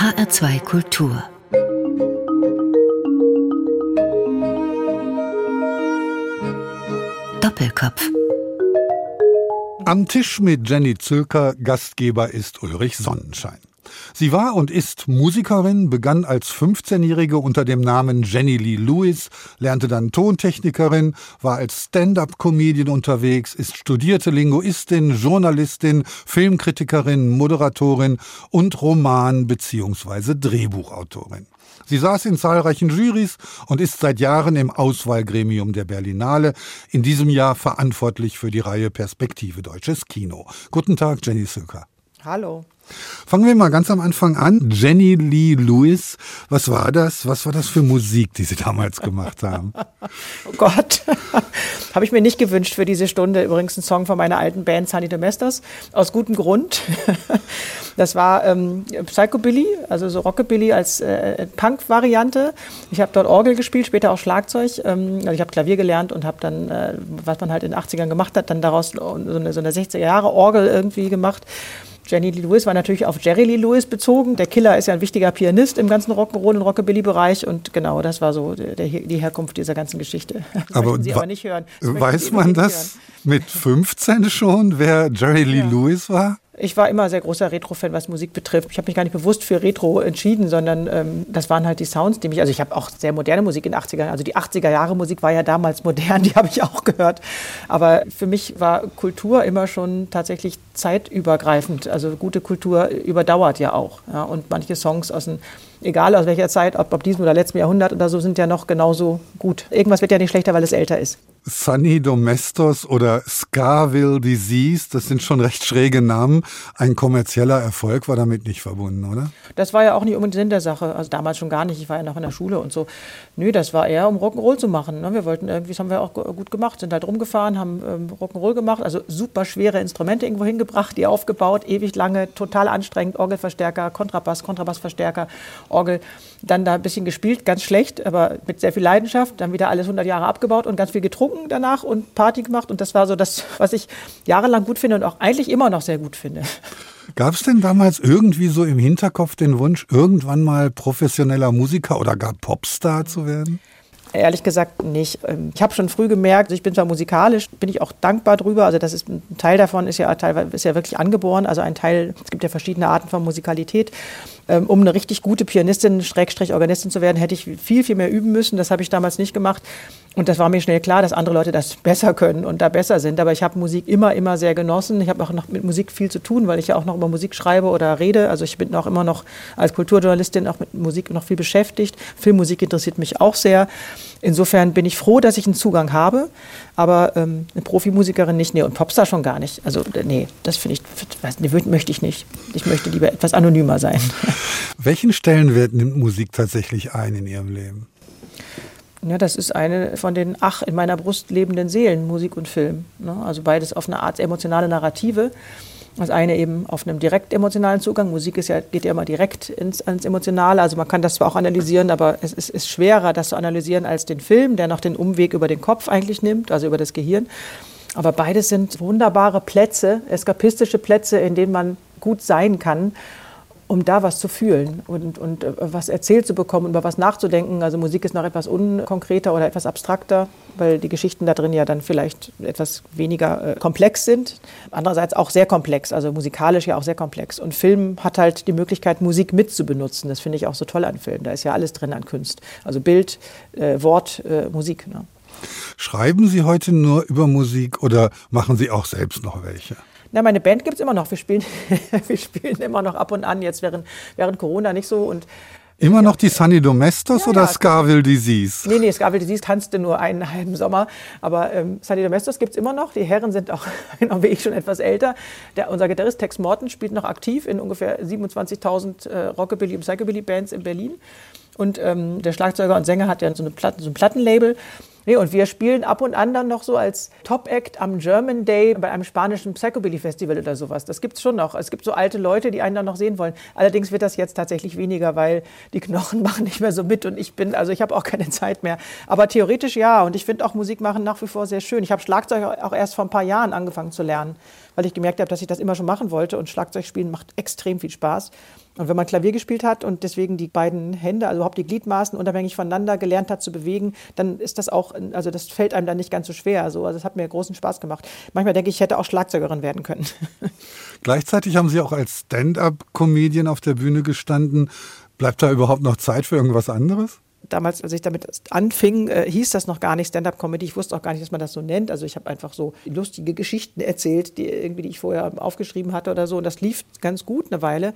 HR2 Kultur Doppelkopf Am Tisch mit Jenny Zülker, Gastgeber ist Ulrich Sonnenschein. Sie war und ist Musikerin, begann als 15-Jährige unter dem Namen Jenny Lee Lewis, lernte dann Tontechnikerin, war als Stand-up-Comedian unterwegs, ist studierte Linguistin, Journalistin, Filmkritikerin, Moderatorin und Roman- bzw. Drehbuchautorin. Sie saß in zahlreichen Jurys und ist seit Jahren im Auswahlgremium der Berlinale, in diesem Jahr verantwortlich für die Reihe Perspektive Deutsches Kino. Guten Tag, Jenny Söker. Hallo. Fangen wir mal ganz am Anfang an. Jenny Lee Lewis, was war das? Was war das für Musik, die Sie damals gemacht haben? oh Gott, habe ich mir nicht gewünscht für diese Stunde. Übrigens ein Song von meiner alten Band Sunny Domestos, aus gutem Grund. das war ähm, Psychobilly, also so Rockabilly als äh, Punk-Variante. Ich habe dort Orgel gespielt, später auch Schlagzeug. Ähm, also ich habe Klavier gelernt und habe dann, äh, was man halt in den 80ern gemacht hat, dann daraus so eine, so eine 60er-Jahre-Orgel irgendwie gemacht. Jenny Lee Lewis war natürlich auf Jerry Lee Lewis bezogen. Der Killer ist ja ein wichtiger Pianist im ganzen Rock'n'Roll und Rockabilly-Bereich und genau, das war so der, die Herkunft dieser ganzen Geschichte. aber, Sie aber nicht hören. weiß man das hören. mit 15 schon, wer Jerry Lee ja. Lewis war? Ich war immer sehr großer Retro-Fan, was Musik betrifft. Ich habe mich gar nicht bewusst für Retro entschieden, sondern ähm, das waren halt die Sounds, die mich. Also ich habe auch sehr moderne Musik in den 80er Jahren. Also die 80er Jahre Musik war ja damals modern, die habe ich auch gehört. Aber für mich war Kultur immer schon tatsächlich zeitübergreifend. Also gute Kultur überdauert ja auch. Ja? Und manche Songs aus den egal aus welcher Zeit, ob, ob diesem oder letzten Jahrhundert oder so, sind ja noch genauso gut. Irgendwas wird ja nicht schlechter, weil es älter ist. Sunny Domestos oder Scarville Disease, das sind schon recht schräge Namen. Ein kommerzieller Erfolg war damit nicht verbunden, oder? Das war ja auch nicht unbedingt Sinn der Sache. Also damals schon gar nicht. Ich war ja noch in der Schule und so. Nö, das war eher, um Rock'n'Roll zu machen. Ne? Wir wollten irgendwie, das haben wir auch gut gemacht, sind halt rumgefahren, haben ähm, Rock'n'Roll gemacht. Also super schwere Instrumente irgendwo hingebracht, die aufgebaut, ewig lange, total anstrengend. Orgelverstärker, Kontrabass, Kontrabassverstärker, Orgel. Dann da ein bisschen gespielt, ganz schlecht, aber mit sehr viel Leidenschaft. Dann wieder alles 100 Jahre abgebaut und ganz viel getrunken danach und Party gemacht. Und das war so das, was ich jahrelang gut finde und auch eigentlich immer noch sehr gut finde. Gab es denn damals irgendwie so im Hinterkopf den Wunsch, irgendwann mal professioneller Musiker oder gar Popstar zu werden? Ehrlich gesagt nicht. Ähm, ich habe schon früh gemerkt, ich bin zwar musikalisch, bin ich auch dankbar drüber. Also das ist ein Teil davon ist ja teilweise ist ja wirklich angeboren. Also ein Teil, es gibt ja verschiedene Arten von Musikalität. Ähm, um eine richtig gute Pianistin, Schrägstrich Organistin zu werden, hätte ich viel, viel mehr üben müssen. Das habe ich damals nicht gemacht. Und das war mir schnell klar, dass andere Leute das besser können und da besser sind. Aber ich habe Musik immer, immer sehr genossen. Ich habe auch noch mit Musik viel zu tun, weil ich ja auch noch über Musik schreibe oder rede. Also ich bin auch immer noch als Kulturjournalistin auch mit Musik noch viel beschäftigt. Filmmusik interessiert mich auch sehr. Insofern bin ich froh, dass ich einen Zugang habe. Aber ähm, eine Profimusikerin nicht, nee, und Popstar schon gar nicht. Also nee, das finde ich, weiß, nee, möchte ich nicht. Ich möchte lieber etwas anonymer sein. Welchen Stellenwert nimmt Musik tatsächlich ein in Ihrem Leben? Ja, das ist eine von den ach in meiner Brust lebenden Seelen, Musik und Film. Ne? Also beides auf eine Art emotionale Narrative. Das eine eben auf einem direkt emotionalen Zugang. Musik ist ja, geht ja immer direkt ins, ins Emotionale. Also man kann das zwar auch analysieren, aber es ist, ist schwerer, das zu analysieren als den Film, der noch den Umweg über den Kopf eigentlich nimmt, also über das Gehirn. Aber beides sind wunderbare Plätze, eskapistische Plätze, in denen man gut sein kann um da was zu fühlen und, und äh, was erzählt zu bekommen, über was nachzudenken. Also Musik ist noch etwas unkonkreter oder etwas abstrakter, weil die Geschichten da drin ja dann vielleicht etwas weniger äh, komplex sind. Andererseits auch sehr komplex, also musikalisch ja auch sehr komplex. Und Film hat halt die Möglichkeit, Musik mitzubenutzen. Das finde ich auch so toll an Film. Da ist ja alles drin an Kunst. Also Bild, äh, Wort, äh, Musik. Ne? Schreiben Sie heute nur über Musik oder machen Sie auch selbst noch welche? Na, meine Band gibt es immer noch. Wir spielen, wir spielen immer noch ab und an, jetzt während, während Corona nicht so. Und Immer noch die Sunny Domestos ja, oder ja. Scarville Disease? Nee, nee, Scarville Disease tanzte nur einen halben Sommer. Aber ähm, Sunny Domestos gibt es immer noch. Die Herren sind auch, genau wie ich, schon etwas älter. Der, unser Gitarrist Tex Morton spielt noch aktiv in ungefähr 27.000 äh, Rockabilly- und Psychobilly-Bands in Berlin. Und ähm, der Schlagzeuger und Sänger hat ja so, eine Platten, so ein Plattenlabel. Nee, und wir spielen ab und an dann noch so als Top-Act am German Day bei einem spanischen Psychobilly-Festival oder sowas. Das gibt es schon noch. Es gibt so alte Leute, die einen dann noch sehen wollen. Allerdings wird das jetzt tatsächlich weniger, weil die Knochen machen nicht mehr so mit und ich bin, also ich habe auch keine Zeit mehr. Aber theoretisch ja. Und ich finde auch Musik machen nach wie vor sehr schön. Ich habe Schlagzeug auch erst vor ein paar Jahren angefangen zu lernen weil ich gemerkt habe, dass ich das immer schon machen wollte und Schlagzeugspielen macht extrem viel Spaß. Und wenn man Klavier gespielt hat und deswegen die beiden Hände, also überhaupt die Gliedmaßen unabhängig voneinander gelernt hat zu bewegen, dann ist das auch, also das fällt einem dann nicht ganz so schwer. So. Also es hat mir großen Spaß gemacht. Manchmal denke ich, ich hätte auch Schlagzeugerin werden können. Gleichzeitig haben Sie auch als Stand-up-Comedian auf der Bühne gestanden. Bleibt da überhaupt noch Zeit für irgendwas anderes? Damals, als ich damit anfing, äh, hieß das noch gar nicht Stand-up-Comedy. Ich wusste auch gar nicht, dass man das so nennt. Also ich habe einfach so lustige Geschichten erzählt, die irgendwie, die ich vorher aufgeschrieben hatte oder so. Und das lief ganz gut eine Weile.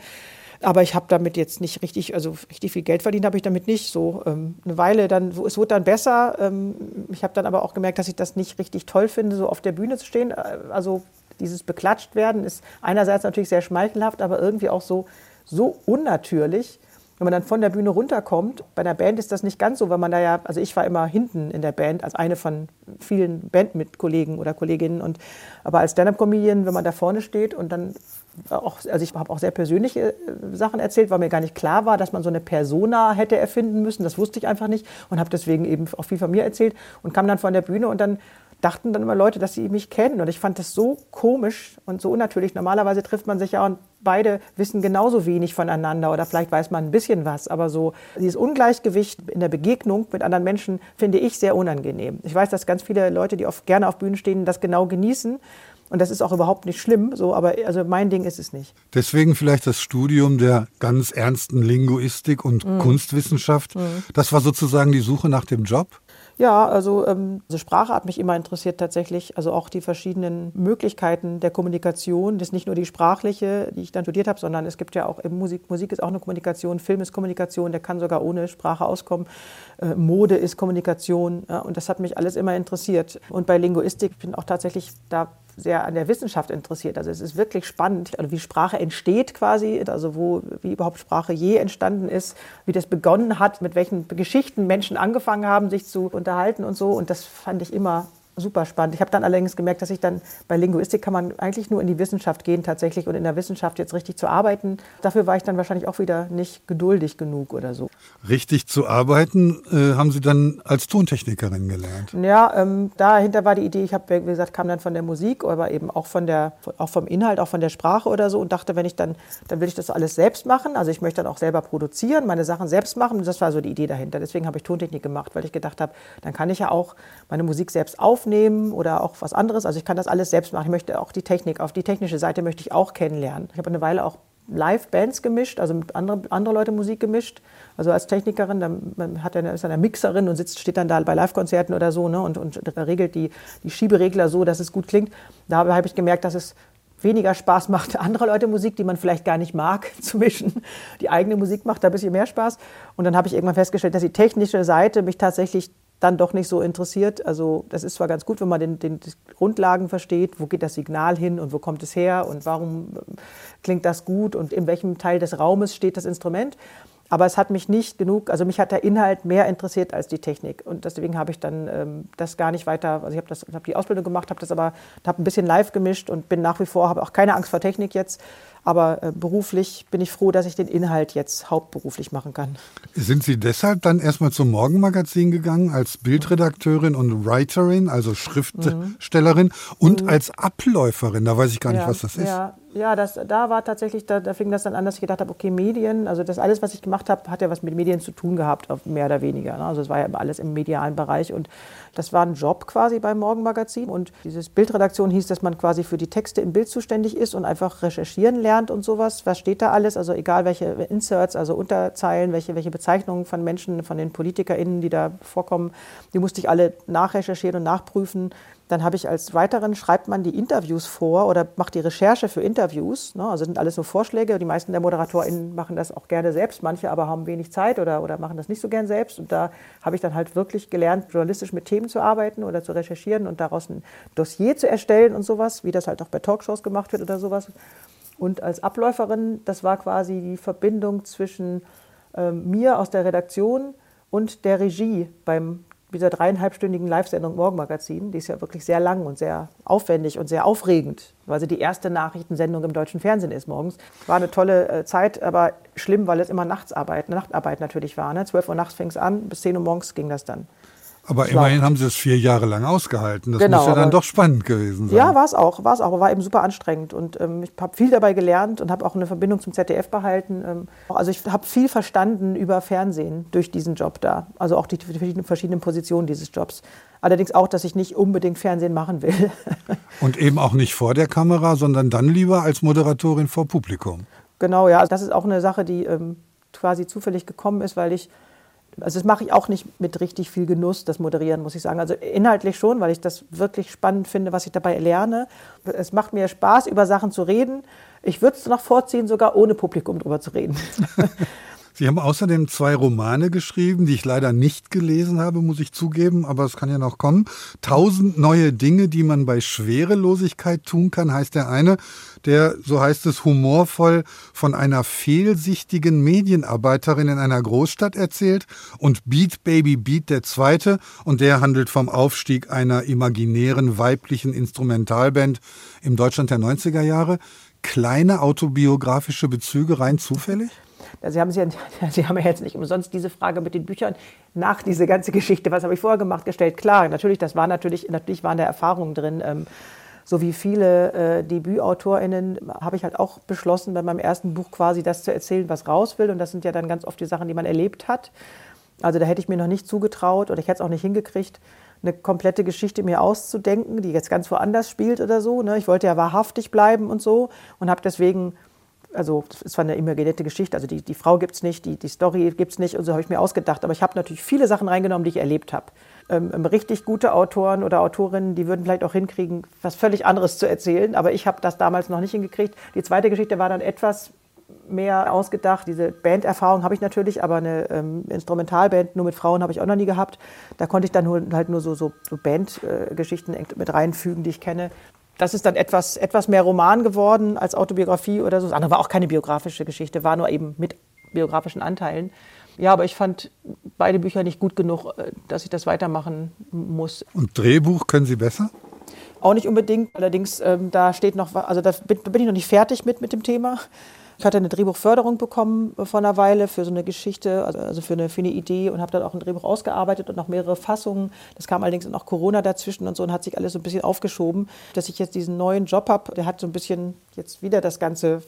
Aber ich habe damit jetzt nicht richtig, also richtig viel Geld verdient habe ich damit nicht. So ähm, eine Weile dann, es wurde dann besser. Ähm, ich habe dann aber auch gemerkt, dass ich das nicht richtig toll finde, so auf der Bühne zu stehen. Äh, also dieses beklatscht werden ist einerseits natürlich sehr schmeichelhaft, aber irgendwie auch so, so unnatürlich. Wenn man dann von der Bühne runterkommt, bei einer Band ist das nicht ganz so, weil man da ja, also ich war immer hinten in der Band, als eine von vielen Bandmitkollegen oder Kolleginnen. Und, aber als Stand-Up-Comedian, wenn man da vorne steht und dann auch, also ich habe auch sehr persönliche äh, Sachen erzählt, weil mir gar nicht klar war, dass man so eine Persona hätte erfinden müssen. Das wusste ich einfach nicht und habe deswegen eben auch viel von mir erzählt und kam dann von der Bühne und dann dachten dann immer Leute, dass sie mich kennen. Und ich fand das so komisch und so unnatürlich. Normalerweise trifft man sich ja und beide wissen genauso wenig voneinander oder vielleicht weiß man ein bisschen was. Aber so dieses Ungleichgewicht in der Begegnung mit anderen Menschen finde ich sehr unangenehm. Ich weiß, dass ganz viele Leute, die oft gerne auf Bühnen stehen, das genau genießen. Und das ist auch überhaupt nicht schlimm, so, aber also mein Ding ist es nicht. Deswegen vielleicht das Studium der ganz ernsten Linguistik und mhm. Kunstwissenschaft. Mhm. Das war sozusagen die Suche nach dem Job? Ja, also, ähm, also Sprache hat mich immer interessiert tatsächlich. Also auch die verschiedenen Möglichkeiten der Kommunikation. Das ist nicht nur die sprachliche, die ich dann studiert habe, sondern es gibt ja auch Musik. Musik ist auch eine Kommunikation, Film ist Kommunikation, der kann sogar ohne Sprache auskommen. Äh, Mode ist Kommunikation. Ja, und das hat mich alles immer interessiert. Und bei Linguistik bin ich auch tatsächlich da sehr an der Wissenschaft interessiert. Also es ist wirklich spannend, also wie Sprache entsteht quasi, also wo, wie überhaupt Sprache je entstanden ist, wie das begonnen hat, mit welchen Geschichten Menschen angefangen haben, sich zu unterhalten und so. Und das fand ich immer super spannend. Ich habe dann allerdings gemerkt, dass ich dann bei Linguistik kann man eigentlich nur in die Wissenschaft gehen tatsächlich und in der Wissenschaft jetzt richtig zu arbeiten. Dafür war ich dann wahrscheinlich auch wieder nicht geduldig genug oder so. Richtig zu arbeiten äh, haben Sie dann als Tontechnikerin gelernt? Ja, ähm, dahinter war die Idee, ich habe, wie gesagt, kam dann von der Musik, aber eben auch von der, auch vom Inhalt, auch von der Sprache oder so und dachte, wenn ich dann, dann will ich das alles selbst machen. Also ich möchte dann auch selber produzieren, meine Sachen selbst machen. Das war so die Idee dahinter. Deswegen habe ich Tontechnik gemacht, weil ich gedacht habe, dann kann ich ja auch meine Musik selbst aufnehmen aufnehmen oder auch was anderes. Also ich kann das alles selbst machen. Ich möchte auch die Technik, auf die technische Seite möchte ich auch kennenlernen. Ich habe eine Weile auch Live-Bands gemischt, also mit anderen andere Leute Musik gemischt. Also als Technikerin, dann man hat eine, ist eine Mixerin und sitzt, steht dann da bei Live-Konzerten oder so ne, und, und regelt die, die Schieberegler so, dass es gut klingt. Da habe ich gemerkt, dass es weniger Spaß macht, andere Leute Musik, die man vielleicht gar nicht mag, zu mischen. Die eigene Musik macht da ein bisschen mehr Spaß. Und dann habe ich irgendwann festgestellt, dass die technische Seite mich tatsächlich dann doch nicht so interessiert. Also das ist zwar ganz gut, wenn man den, den Grundlagen versteht, wo geht das Signal hin und wo kommt es her und warum äh, klingt das gut und in welchem Teil des Raumes steht das Instrument. Aber es hat mich nicht genug, also mich hat der Inhalt mehr interessiert als die Technik. Und deswegen habe ich dann ähm, das gar nicht weiter, also ich habe hab die Ausbildung gemacht, habe das aber, habe ein bisschen live gemischt und bin nach wie vor, habe auch keine Angst vor Technik jetzt. Aber äh, beruflich bin ich froh, dass ich den Inhalt jetzt hauptberuflich machen kann. Sind Sie deshalb dann erstmal zum Morgenmagazin gegangen als Bildredakteurin und Writerin, also Schriftstellerin mhm. und mhm. als Abläuferin? Da weiß ich gar nicht, ja, was das ist. Ja, ja, das, da war tatsächlich, da, da fing das dann an, dass ich gedacht habe, okay, Medien, also das alles, was ich gemacht habe, hat ja was mit Medien zu tun gehabt, mehr oder weniger. Ne? Also es war ja alles im medialen Bereich und das war ein Job quasi beim Morgenmagazin. Und dieses Bildredaktion hieß, dass man quasi für die Texte im Bild zuständig ist und einfach recherchieren lernt und sowas. Was steht da alles? Also egal welche Inserts, also Unterzeilen, welche, welche Bezeichnungen von Menschen, von den PolitikerInnen, die da vorkommen, die musste ich alle nachrecherchieren und nachprüfen. Dann habe ich als Writerin, schreibt man die Interviews vor oder macht die Recherche für Interviews. Ne? Also sind alles so Vorschläge. Die meisten der ModeratorInnen machen das auch gerne selbst, manche aber haben wenig Zeit oder, oder machen das nicht so gern selbst. Und da habe ich dann halt wirklich gelernt, journalistisch mit Themen zu arbeiten oder zu recherchieren und daraus ein Dossier zu erstellen und sowas, wie das halt auch bei Talkshows gemacht wird oder sowas. Und als Abläuferin, das war quasi die Verbindung zwischen äh, mir aus der Redaktion und der Regie beim dieser dreieinhalbstündigen Live-Sendung Morgenmagazin. Die ist ja wirklich sehr lang und sehr aufwendig und sehr aufregend, weil sie die erste Nachrichtensendung im deutschen Fernsehen ist morgens. War eine tolle äh, Zeit, aber schlimm, weil es immer Nachtsarbeit, Nachtarbeit natürlich war. Ne? 12 Uhr nachts fing es an, bis 10 Uhr morgens ging das dann. Aber immerhin haben Sie es vier Jahre lang ausgehalten. Das Genau, muss ja dann doch spannend gewesen sein. Ja, war es auch, war es auch, aber war eben super anstrengend und ähm, ich habe viel dabei gelernt und habe auch eine Verbindung zum ZDF behalten. Ähm, also ich habe viel verstanden über Fernsehen durch diesen Job da, also auch die verschiedenen, verschiedenen Positionen dieses Jobs. Allerdings auch, dass ich nicht unbedingt Fernsehen machen will. Und eben auch nicht vor der Kamera, sondern dann lieber als Moderatorin vor Publikum. Genau, ja. Also das ist auch eine Sache, die ähm, quasi zufällig gekommen ist, weil ich, also das mache ich auch nicht mit richtig viel Genuss, das Moderieren, muss ich sagen. Also inhaltlich schon, weil ich das wirklich spannend finde, was ich dabei lerne. Es macht mir Spaß, über Sachen zu reden. Ich würde es noch vorziehen, sogar ohne Publikum drüber zu reden. Sie haben außerdem zwei Romane geschrieben, die ich leider nicht gelesen habe, muss ich zugeben, aber es kann ja noch kommen. Tausend neue Dinge, die man bei Schwerelosigkeit tun kann, heißt der eine, der, so heißt es, humorvoll von einer fehlsichtigen Medienarbeiterin in einer Großstadt erzählt und Beat Baby Beat der zweite und der handelt vom Aufstieg einer imaginären weiblichen Instrumentalband im Deutschland der 90er Jahre. Kleine autobiografische Bezüge rein zufällig? Sie haben, ja, Sie haben ja jetzt nicht umsonst diese Frage mit den Büchern nach diese ganze Geschichte, was habe ich vorher gemacht, gestellt. Klar, natürlich, das war natürlich, natürlich waren da Erfahrungen drin. Ähm, so wie viele äh, DebütautorInnen habe ich halt auch beschlossen, bei meinem ersten Buch quasi das zu erzählen, was raus will. Und das sind ja dann ganz oft die Sachen, die man erlebt hat. Also da hätte ich mir noch nicht zugetraut oder ich hätte es auch nicht hingekriegt, eine komplette Geschichte mir auszudenken, die jetzt ganz woanders spielt oder so. Ne? Ich wollte ja wahrhaftig bleiben und so und habe deswegen also es war eine imaginierte Geschichte, also die, die Frau gibt es nicht, die, die Story gibt es nicht und so habe ich mir ausgedacht. Aber ich habe natürlich viele Sachen reingenommen, die ich erlebt habe. Ähm, ähm, richtig gute Autoren oder Autorinnen, die würden vielleicht auch hinkriegen, was völlig anderes zu erzählen, aber ich habe das damals noch nicht hingekriegt. Die zweite Geschichte war dann etwas mehr ausgedacht. Diese Banderfahrung habe ich natürlich, aber eine ähm, Instrumentalband nur mit Frauen habe ich auch noch nie gehabt. Da konnte ich dann halt nur so, so, so Bandgeschichten äh, mit reinfügen, die ich kenne das ist dann etwas, etwas mehr Roman geworden als Autobiografie oder so. Das andere war auch keine biografische Geschichte, war nur eben mit biografischen Anteilen. Ja, aber ich fand beide Bücher nicht gut genug, äh, dass ich das weitermachen muss. Und Drehbuch können Sie besser? Auch nicht unbedingt. Allerdings, ähm, da steht noch, also da bin, bin ich noch nicht fertig mit, mit dem Thema. Ich hatte eine Drehbuchförderung bekommen vor einer Weile für so eine Geschichte, also für eine, für eine Idee und habe dann auch ein Drehbuch ausgearbeitet und noch mehrere Fassungen. Das kam allerdings noch Corona dazwischen und so und hat sich alles so ein bisschen aufgeschoben. Dass ich jetzt diesen neuen Job habe, der hat so ein bisschen jetzt wieder das Ganze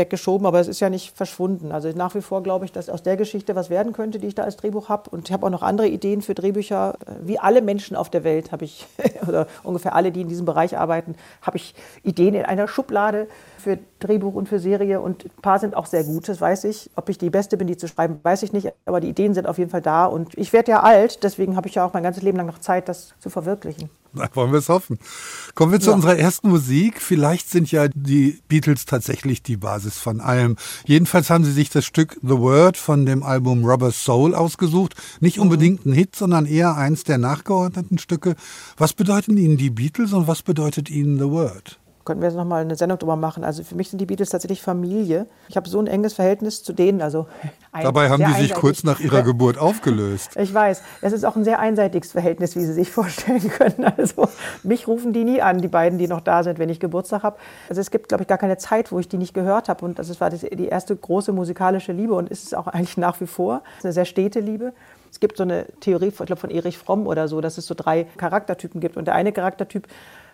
weggeschoben, aber es ist ja nicht verschwunden. Also nach wie vor glaube ich, dass aus der Geschichte was werden könnte, die ich da als Drehbuch habe. Und ich habe auch noch andere Ideen für Drehbücher. Wie alle Menschen auf der Welt habe ich, oder ungefähr alle, die in diesem Bereich arbeiten, habe ich Ideen in einer Schublade für Drehbuch und für Serie. Und ein paar sind auch sehr gut, das weiß ich. Ob ich die Beste bin, die zu schreiben, weiß ich nicht. Aber die Ideen sind auf jeden Fall da. Und ich werde ja alt, deswegen habe ich ja auch mein ganzes Leben lang noch Zeit, das zu verwirklichen. Na, wollen wir es hoffen. Kommen wir zu Ja. unserer ersten Musik. Vielleicht sind ja die Beatles tatsächlich die Basis von allem. Jedenfalls haben sie sich das Stück The Word von dem Album Rubber Soul ausgesucht. Nicht unbedingt ein Hit, sondern eher eins der nachgeordneten Stücke. Was bedeuten Ihnen die Beatles und was bedeutet Ihnen The Word? Könnten wir jetzt noch mal eine Sendung drüber machen. Also für mich sind die Beatles tatsächlich Familie. Ich habe so ein enges Verhältnis zu denen. Also Dabei haben die sich kurz nach ihrer. Geburt aufgelöst. Ich weiß, es ist auch ein sehr einseitiges Verhältnis, wie Sie sich vorstellen können. Also mich rufen die nie an, die beiden, die noch da sind, wenn ich Geburtstag habe. Also es gibt, glaube ich, gar keine Zeit, wo ich die nicht gehört habe. Und das war die erste große musikalische Liebe und ist es auch eigentlich nach wie vor. Es ist eine sehr stete Liebe. Es gibt so eine Theorie, ich glaube von Erich Fromm oder so, dass es so drei Charaktertypen gibt. Und der eine Charaktertyp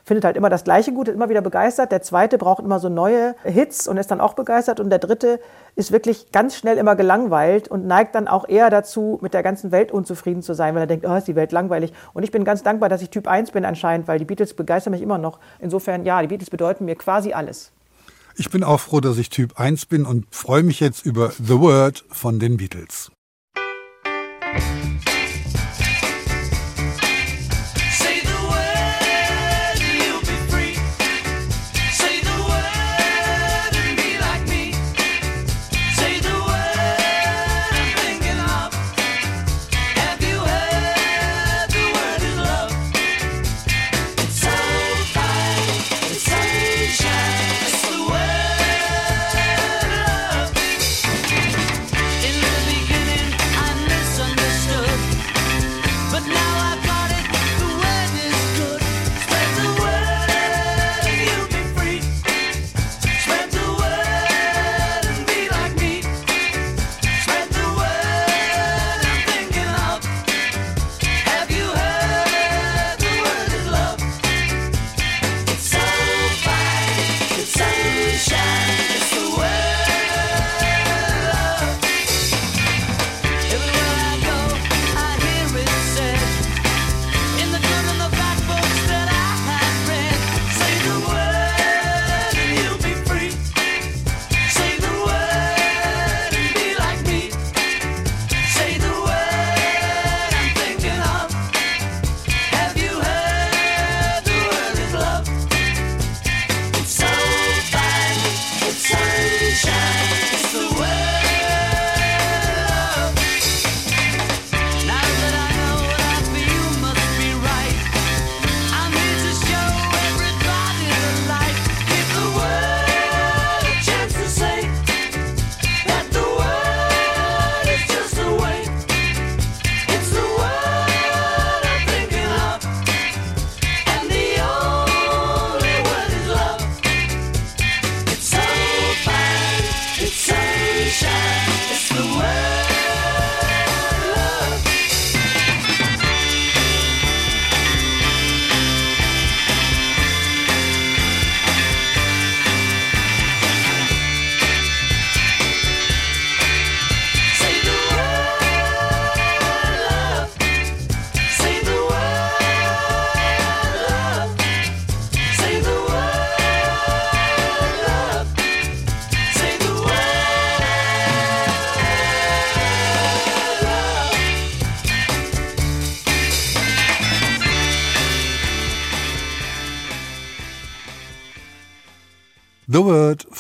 findet halt immer das Gleiche gut, ist immer wieder begeistert. Der zweite braucht immer so neue Hits und ist dann auch begeistert. Und der dritte ist wirklich ganz schnell immer gelangweilt und neigt dann auch eher dazu, mit der ganzen Welt unzufrieden zu sein, weil er denkt, oh, ist die Welt langweilig. Und ich bin ganz dankbar, dass ich Typ 1 bin anscheinend, weil die Beatles begeistern mich immer noch. Insofern, ja, die Beatles bedeuten mir quasi alles. Ich bin auch froh, dass ich Typ 1 bin und freue mich jetzt über The Word von den Beatles.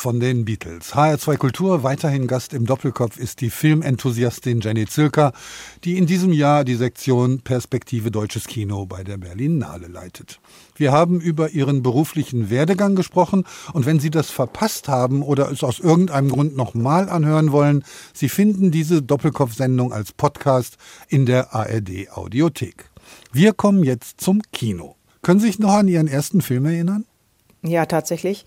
Von den Beatles. HR2 Kultur, weiterhin Gast im Doppelkopf ist die Filmenthusiastin Jenny Zilker, die in diesem Jahr die Sektion Perspektive Deutsches Kino bei der Berlinale leitet. Wir haben über ihren beruflichen Werdegang gesprochen und wenn Sie das verpasst haben oder es aus irgendeinem Grund nochmal anhören wollen, Sie finden diese Doppelkopf-Sendung als Podcast in der ARD Audiothek. Wir kommen jetzt zum Kino. Können Sie sich noch an Ihren ersten Film erinnern? Ja, tatsächlich.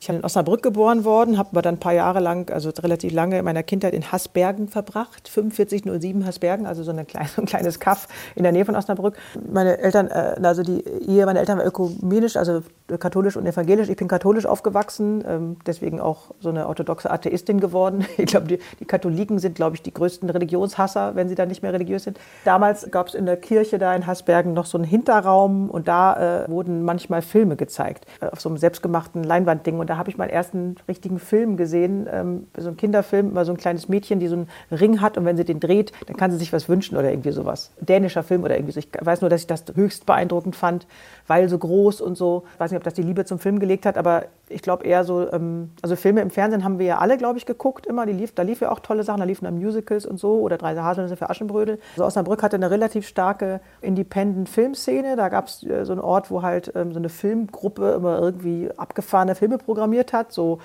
Ich bin in Osnabrück geboren worden, habe aber dann ein paar Jahre lang, also relativ lange in meiner Kindheit in Haßbergen verbracht. 4507 Haßbergen, also so, eine kleine, ein kleines Kaff in der Nähe von Osnabrück. Meine Eltern, äh, also die Ehe meiner Eltern war ökumenisch, also katholisch und evangelisch. Ich bin katholisch aufgewachsen, ähm, deswegen auch so eine orthodoxe Atheistin geworden. Ich glaube, die, die Katholiken sind, glaube ich, die größten Religionshasser, wenn sie dann nicht mehr religiös sind. Damals gab es in der Kirche da in Haßbergen noch so einen Hinterraum und da äh, wurden manchmal Filme gezeigt, äh, auf so einem selbstgemachten Leinwandding. Und da habe ich meinen ersten richtigen Film gesehen, ähm, so ein Kinderfilm über so ein kleines Mädchen, die so einen Ring hat und wenn sie den dreht, dann kann sie sich was wünschen oder irgendwie sowas. Dänischer Film oder irgendwie so. Ich weiß nur, dass ich das höchst beeindruckend fand, weil so groß und so. Ich weiß nicht, ob das die Liebe zum Film gelegt hat, aber ich glaube eher so, ähm, also Filme im Fernsehen haben wir ja alle, glaube ich, geguckt immer. Die lief, da lief ja auch tolle Sachen, da liefen dann Musicals und so oder Drei Haselnüsse für Aschenbrödel. Also Osnabrück hatte eine relativ starke Independent-Filmszene. Da gab es äh, so einen Ort, wo halt ähm, so eine Filmgruppe immer irgendwie abgefahrene Filme programmiert hat, so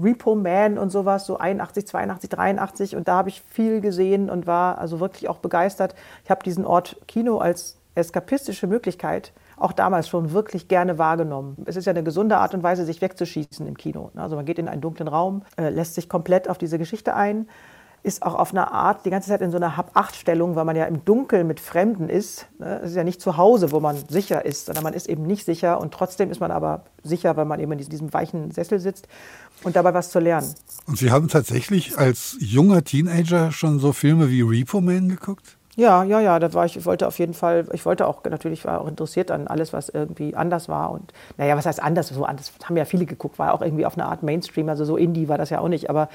Repo Man und sowas, so 81, 82, 83. Und da habe ich viel gesehen und war also wirklich auch begeistert. Ich habe diesen Ort Kino als eskapistische Möglichkeit auch damals schon wirklich gerne wahrgenommen. Es ist ja eine gesunde Art und Weise, sich wegzuschießen im Kino. Also man geht in einen dunklen Raum, äh, lässt sich komplett auf diese Geschichte ein, ist auch auf eine Art die ganze Zeit in so einer Hab-Acht-Stellung, weil man ja im Dunkeln mit Fremden ist. Ne? Es ist ja nicht zu Hause, wo man sicher ist, sondern man ist eben nicht sicher und trotzdem ist man aber sicher, weil man eben in diesem weichen Sessel sitzt und dabei was zu lernen. Und Sie haben tatsächlich als junger Teenager schon so Filme wie Repo Man geguckt? Ja, ja, ja, da war ich, ich wollte auf jeden Fall, ich wollte auch, natürlich war auch interessiert an alles, was irgendwie anders war und, naja, was heißt anders, so anders, haben ja viele geguckt, war auch irgendwie auf eine Art Mainstream, also so Indie war das ja auch nicht, aber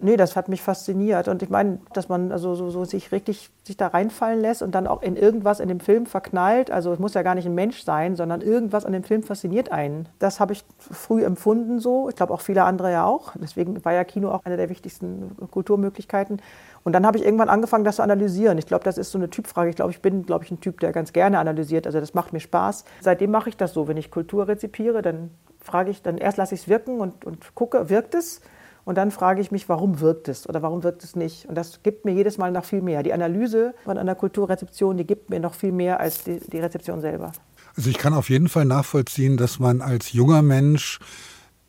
nee, das hat mich fasziniert und ich meine, dass man also so, so sich richtig sich da reinfallen lässt und dann auch in irgendwas in dem Film verknallt, also es muss ja gar nicht ein Mensch sein, sondern irgendwas an dem Film fasziniert einen. Das habe ich früh empfunden so, ich glaube auch viele andere ja auch, deswegen war ja Kino auch eine der wichtigsten Kulturmöglichkeiten und dann habe ich irgendwann angefangen, das zu analysieren. Ich glaube, das ist so eine Typfrage. Ich glaube, ich bin, glaube ich, ein Typ, der ganz gerne analysiert. Also das macht mir Spaß. Seitdem mache ich das so. Wenn ich Kultur rezipiere, dann frage ich, dann erst lasse ich es wirken und, und gucke, wirkt es? Und dann frage ich mich, warum wirkt es oder warum wirkt es nicht? Und das gibt mir jedes Mal noch viel mehr. Die Analyse von einer Kulturrezeption, die gibt mir noch viel mehr als die, die Rezeption selber. Also ich kann auf jeden Fall nachvollziehen, dass man als junger Mensch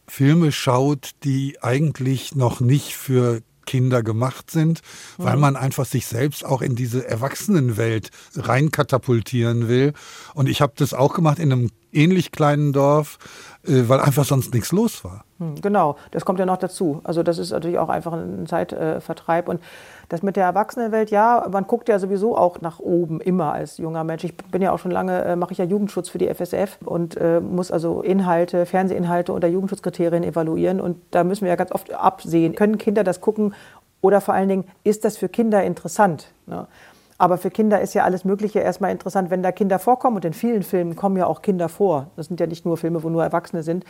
Filme schaut, die eigentlich noch nicht für Kinder gemacht sind, weil man einfach sich selbst auch in diese Erwachsenenwelt reinkatapultieren will. Und ich habe das auch gemacht in einem ähnlich kleinen Dorf, äh, weil einfach sonst nichts los war. Hm, Genau, das kommt ja noch dazu. Also das ist natürlich auch einfach ein Zeitvertreib. Und das mit der Erwachsenenwelt, ja, man guckt ja sowieso auch nach oben immer als junger Mensch. Ich bin ja auch schon lange, äh, mache ich ja Jugendschutz für die FSF und äh, muss also Inhalte, Fernsehinhalte unter Jugendschutzkriterien evaluieren. Und da müssen wir ja ganz oft absehen, können Kinder das gucken oder vor allen Dingen, ist das für Kinder interessant? Ne? Aber für Kinder ist ja alles Mögliche erstmal interessant, wenn da Kinder vorkommen. Und in vielen Filmen kommen ja auch Kinder vor. Das sind ja nicht nur Filme, wo nur Erwachsene sind.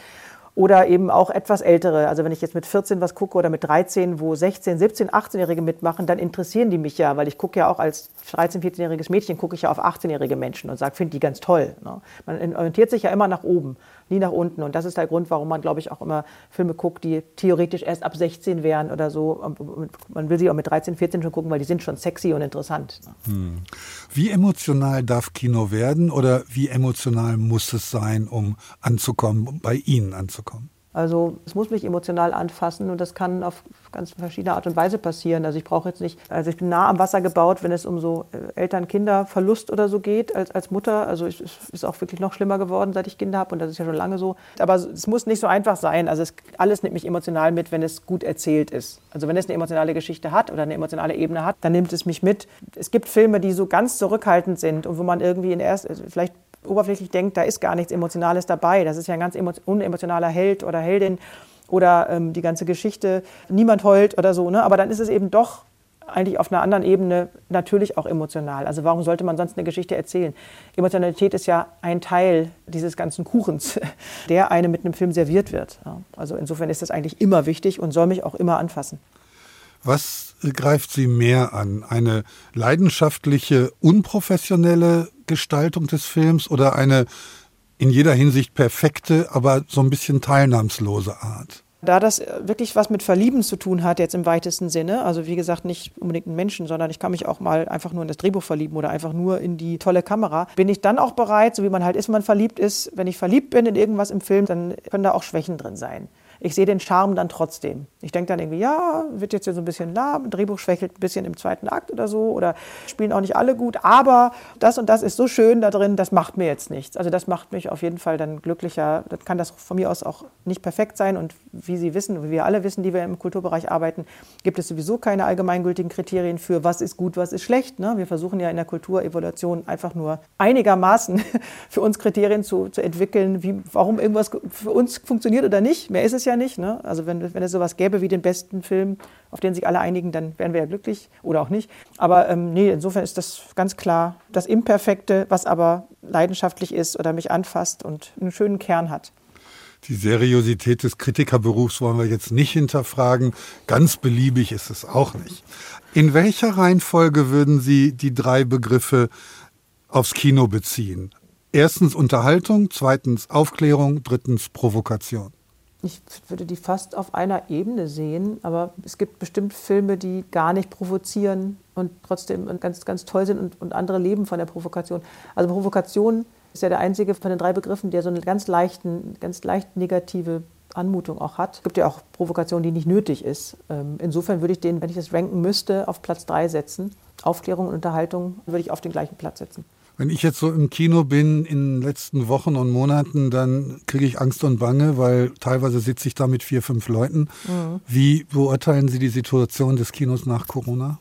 Oder eben auch etwas ältere. Also wenn ich jetzt mit 14 was gucke oder mit 13, wo 16, 17, 18-Jährige mitmachen, dann interessieren die mich ja, weil ich gucke ja auch als 13, 14-jähriges Mädchen, gucke ich ja auf 18-jährige Menschen und sage, finde die ganz toll. Ne? Man orientiert sich ja immer nach oben, nie nach unten. Und das ist der Grund, warum man, glaube ich, auch immer Filme guckt, die theoretisch erst ab 16 wären oder so. Man will sie auch mit 13, 14 schon gucken, weil die sind schon sexy und interessant. Ne? Wie emotional darf Kino werden oder wie emotional muss es sein, um anzukommen, um bei Ihnen anzukommen? Also es muss mich emotional anfassen und das kann auf ganz verschiedene Art und Weise passieren. Also ich brauche jetzt nicht, also ich bin nah am Wasser gebaut, wenn es um so äh, Eltern-Kinder-Verlust oder so geht als, als Mutter. Also es ist auch wirklich noch schlimmer geworden, seit ich Kinder habe und das ist ja schon lange so. Aber es muss nicht so einfach sein. Also es, alles nimmt mich emotional mit, wenn es gut erzählt ist. Also wenn es eine emotionale Geschichte hat oder eine emotionale Ebene hat, dann nimmt es mich mit. Es gibt Filme, die so ganz zurückhaltend sind und wo man irgendwie in erst, also vielleicht oberflächlich denkt, da ist gar nichts Emotionales dabei. Das ist ja ein ganz emo- unemotionaler Held oder Heldin oder ähm, die ganze Geschichte, niemand heult oder so. Ne? Aber dann ist es eben doch eigentlich auf einer anderen Ebene natürlich auch emotional. Also warum sollte man sonst eine Geschichte erzählen? Emotionalität ist ja ein Teil dieses ganzen Kuchens, der einem mit einem Film serviert wird. Also insofern ist das eigentlich immer wichtig und soll mich auch immer anfassen. Was greift Sie mehr an? Eine leidenschaftliche, unprofessionelle Gestaltung des Films oder eine in jeder Hinsicht perfekte, aber so ein bisschen teilnahmslose Art? Da das äh, wirklich was mit Verlieben zu tun hat, jetzt im weitesten Sinne, also wie gesagt, nicht unbedingt einen Menschen, sondern ich kann mich auch mal einfach nur in das Drehbuch verlieben oder einfach nur in die tolle Kamera, bin ich dann auch bereit, so wie man halt ist, wenn man verliebt ist, wenn ich verliebt bin in irgendwas im Film, dann können da auch Schwächen drin sein. Ich sehe den Charme dann trotzdem. Ich denke dann irgendwie, ja, wird jetzt hier so ein bisschen lahm, Drehbuch schwächelt ein bisschen im zweiten Akt oder so oder spielen auch nicht alle gut, aber das und das ist so schön da drin, das macht mir jetzt nichts. Also das macht mich auf jeden Fall dann glücklicher. Dann kann das von mir aus auch nicht perfekt sein und wie Sie wissen, wie wir alle wissen, die wir im Kulturbereich arbeiten, gibt es sowieso keine allgemeingültigen Kriterien für was ist gut, was ist schlecht. Ne? Wir versuchen ja in der Kulturevaluation einfach nur einigermaßen für uns Kriterien zu, zu entwickeln, wie, warum irgendwas für uns funktioniert oder nicht. Mehr ist es ja nicht. Ne? Also wenn, wenn es sowas gäbe wie den besten Film, auf den sich alle einigen, dann wären wir ja glücklich oder auch nicht. Aber ähm, nee, insofern ist das ganz klar das Imperfekte, was aber leidenschaftlich ist oder mich anfasst und einen schönen Kern hat. Die Seriosität des Kritikerberufs wollen wir jetzt nicht hinterfragen. Ganz beliebig ist es auch nicht. In welcher Reihenfolge würden Sie die drei Begriffe aufs Kino beziehen? Erstens Unterhaltung, zweitens Aufklärung, drittens Provokation. Ich würde die fast auf einer Ebene sehen, aber es gibt bestimmt Filme, die gar nicht provozieren und trotzdem ganz, ganz toll sind und, und andere leben von der Provokation. Also Provokation ist ja der einzige von den drei Begriffen, der so eine ganz, leichten, ganz leicht negative Anmutung auch hat. Es gibt ja auch Provokation, die nicht nötig ist. Ähm, Insofern würde ich den, wenn ich das ranken müsste, auf Platz drei setzen. Aufklärung und Unterhaltung würde ich auf den gleichen Platz setzen. Wenn ich jetzt so im Kino bin in den letzten Wochen und Monaten, dann kriege ich Angst und Bange, weil teilweise sitze ich da mit vier, fünf Leuten. Wie beurteilen Sie die Situation des Kinos nach Corona?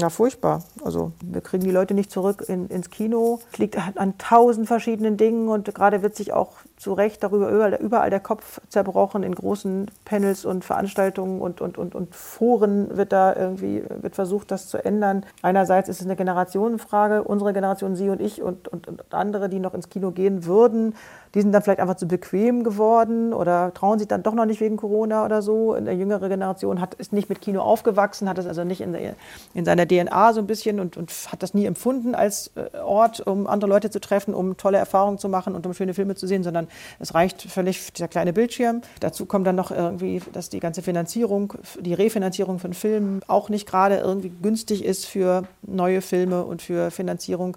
Ja, furchtbar. Also wir kriegen die Leute nicht zurück in, ins Kino. Es liegt an tausend verschiedenen Dingen und gerade wird sich auch zu Recht darüber überall, überall der Kopf zerbrochen in großen Panels und Veranstaltungen und, und, und, und Foren wird da irgendwie wird versucht, das zu ändern. Einerseits ist es eine Generationenfrage. Unsere Generation, Sie und ich und, und, und andere, die noch ins Kino gehen würden, die sind dann vielleicht einfach zu bequem geworden oder trauen sich dann doch noch nicht wegen Corona oder so. Eine jüngere Generation hat, ist nicht mit Kino aufgewachsen, hat es also nicht in, der, in seiner DNA so ein bisschen und, und hat das nie empfunden als äh, Ort, um andere Leute zu treffen, um tolle Erfahrungen zu machen und um schöne Filme zu sehen, sondern es reicht völlig dieser kleine Bildschirm. Dazu kommt dann noch irgendwie, dass die ganze Finanzierung, die Refinanzierung von Filmen auch nicht gerade irgendwie günstig ist für neue Filme und für Finanzierung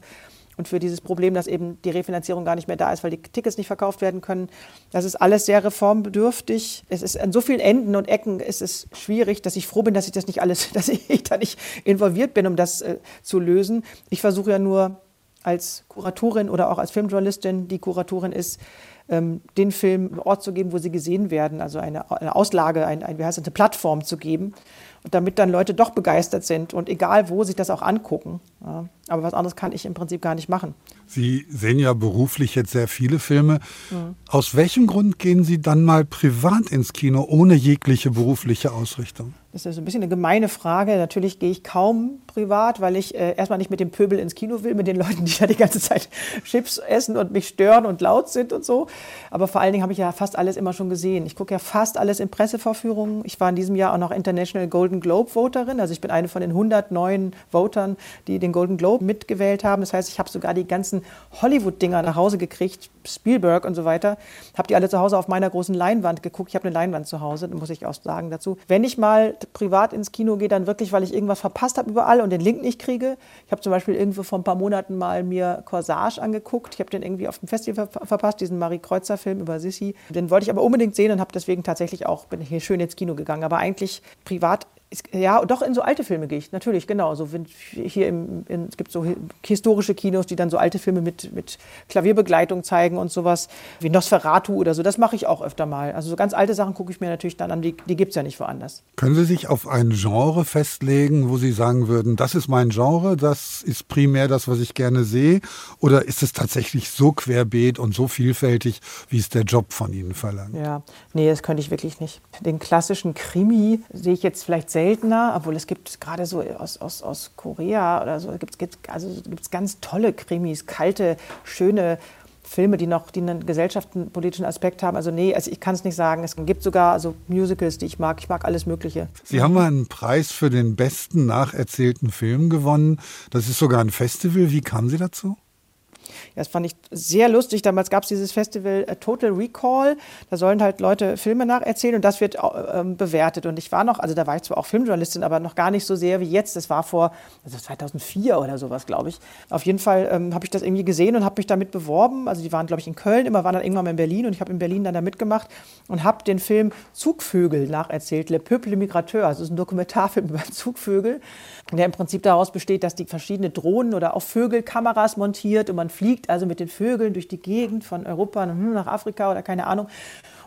und für dieses Problem, dass eben die Refinanzierung gar nicht mehr da ist, weil die Tickets nicht verkauft werden können. Das ist alles sehr reformbedürftig. Es ist an so vielen Enden und Ecken ist es schwierig, dass ich froh bin, dass ich das nicht alles, dass ich da nicht involviert bin, um das äh, zu lösen. Ich versuche ja nur als Kuratorin oder auch als Filmjournalistin, die Kuratorin ist, ähm, den Film einen Ort zu geben, wo sie gesehen werden, also eine, eine Auslage, ein, ein, wie heißt das, eine Plattform zu geben, damit dann Leute doch begeistert sind und egal wo sich das auch angucken. Aber was anderes kann ich im Prinzip gar nicht machen. Sie sehen ja beruflich jetzt sehr viele Filme. Aus welchem Grund gehen Sie dann mal privat ins Kino ohne jegliche berufliche Ausrichtung? Das ist ein bisschen eine gemeine Frage. Natürlich gehe ich kaum privat, weil ich äh, erstmal nicht mit dem Pöbel ins Kino will, mit den Leuten, die ja die ganze Zeit Chips essen und mich stören und laut sind und so. Aber vor allen Dingen habe ich ja fast alles immer schon gesehen. Ich gucke ja fast alles in Pressevorführungen. Ich war in diesem Jahr auch noch International Golden Globe Voterin. Also ich bin eine von den 109 Votern, die den Golden Globe mitgewählt haben. Das heißt, ich habe sogar die ganzen Hollywood-Dinger nach Hause gekriegt, Spielberg und so weiter. Habe die alle zu Hause auf meiner großen Leinwand geguckt. Ich habe eine Leinwand zu Hause, muss ich auch sagen dazu. Wenn ich mal privat ins Kino gehe, dann wirklich, weil ich irgendwas verpasst habe überall und den Link nicht kriege. Ich habe zum Beispiel irgendwo vor ein paar Monaten mal mir Corsage angeguckt. Ich habe den irgendwie auf dem Festival ver verpasst, diesen Marie Kreuzer Film über Sissi. Den wollte ich aber unbedingt sehen und habe deswegen tatsächlich auch, bin hier schön ins Kino gegangen. Aber eigentlich privat Ja, doch in so alte Filme gehe ich, natürlich, genau. So wenn hier im, in, es gibt so hi- historische Kinos, die dann so alte Filme mit, mit Klavierbegleitung zeigen und sowas, wie Nosferatu oder so. Das mache ich auch öfter mal. Also so ganz alte Sachen gucke ich mir natürlich dann an, die, die gibt es ja nicht woanders. Können Sie sich auf ein Genre festlegen, wo Sie sagen würden, das ist mein Genre, das ist primär das, was ich gerne sehe? Oder ist es tatsächlich so querbeet und so vielfältig, wie es der Job von Ihnen verlangt? Ja, nee, das könnte ich wirklich nicht. Den klassischen Krimi sehe ich jetzt vielleicht seltener, obwohl es gibt gerade so aus, aus, aus Korea oder so, gibt es also ganz tolle Krimis, kalte, schöne Filme, die noch die einen gesellschaftspolitischen Aspekt haben. Also nee, also ich kann es nicht sagen. Es gibt sogar also Musicals, die ich mag. Ich mag alles Mögliche. Sie haben einen Preis für den besten nacherzählten Film gewonnen. Das ist sogar ein Festival. Wie kamen Sie dazu? Das fand ich sehr lustig. Damals gab es dieses Festival äh, Total Recall. Da sollen halt Leute Filme nacherzählen und das wird äh, bewertet. Und ich war noch, also da war ich zwar auch Filmjournalistin, aber noch gar nicht so sehr wie jetzt. Das war vor also 2004 oder sowas, glaube ich. Auf jeden Fall ähm, habe ich das irgendwie gesehen und habe mich damit beworben. Also die waren, glaube ich, in Köln, immer waren dann irgendwann mal in Berlin und ich habe in Berlin dann da mitgemacht und habe den Film Zugvögel nacherzählt, Le Peuple Migrateur. Also es ist ein Dokumentarfilm über Zugvögel, der im Prinzip daraus besteht, dass die verschiedene Drohnen oder auch Vögelkameras montiert und man fliegt also mit den Vögeln durch die Gegend von Europa nach Afrika oder keine Ahnung.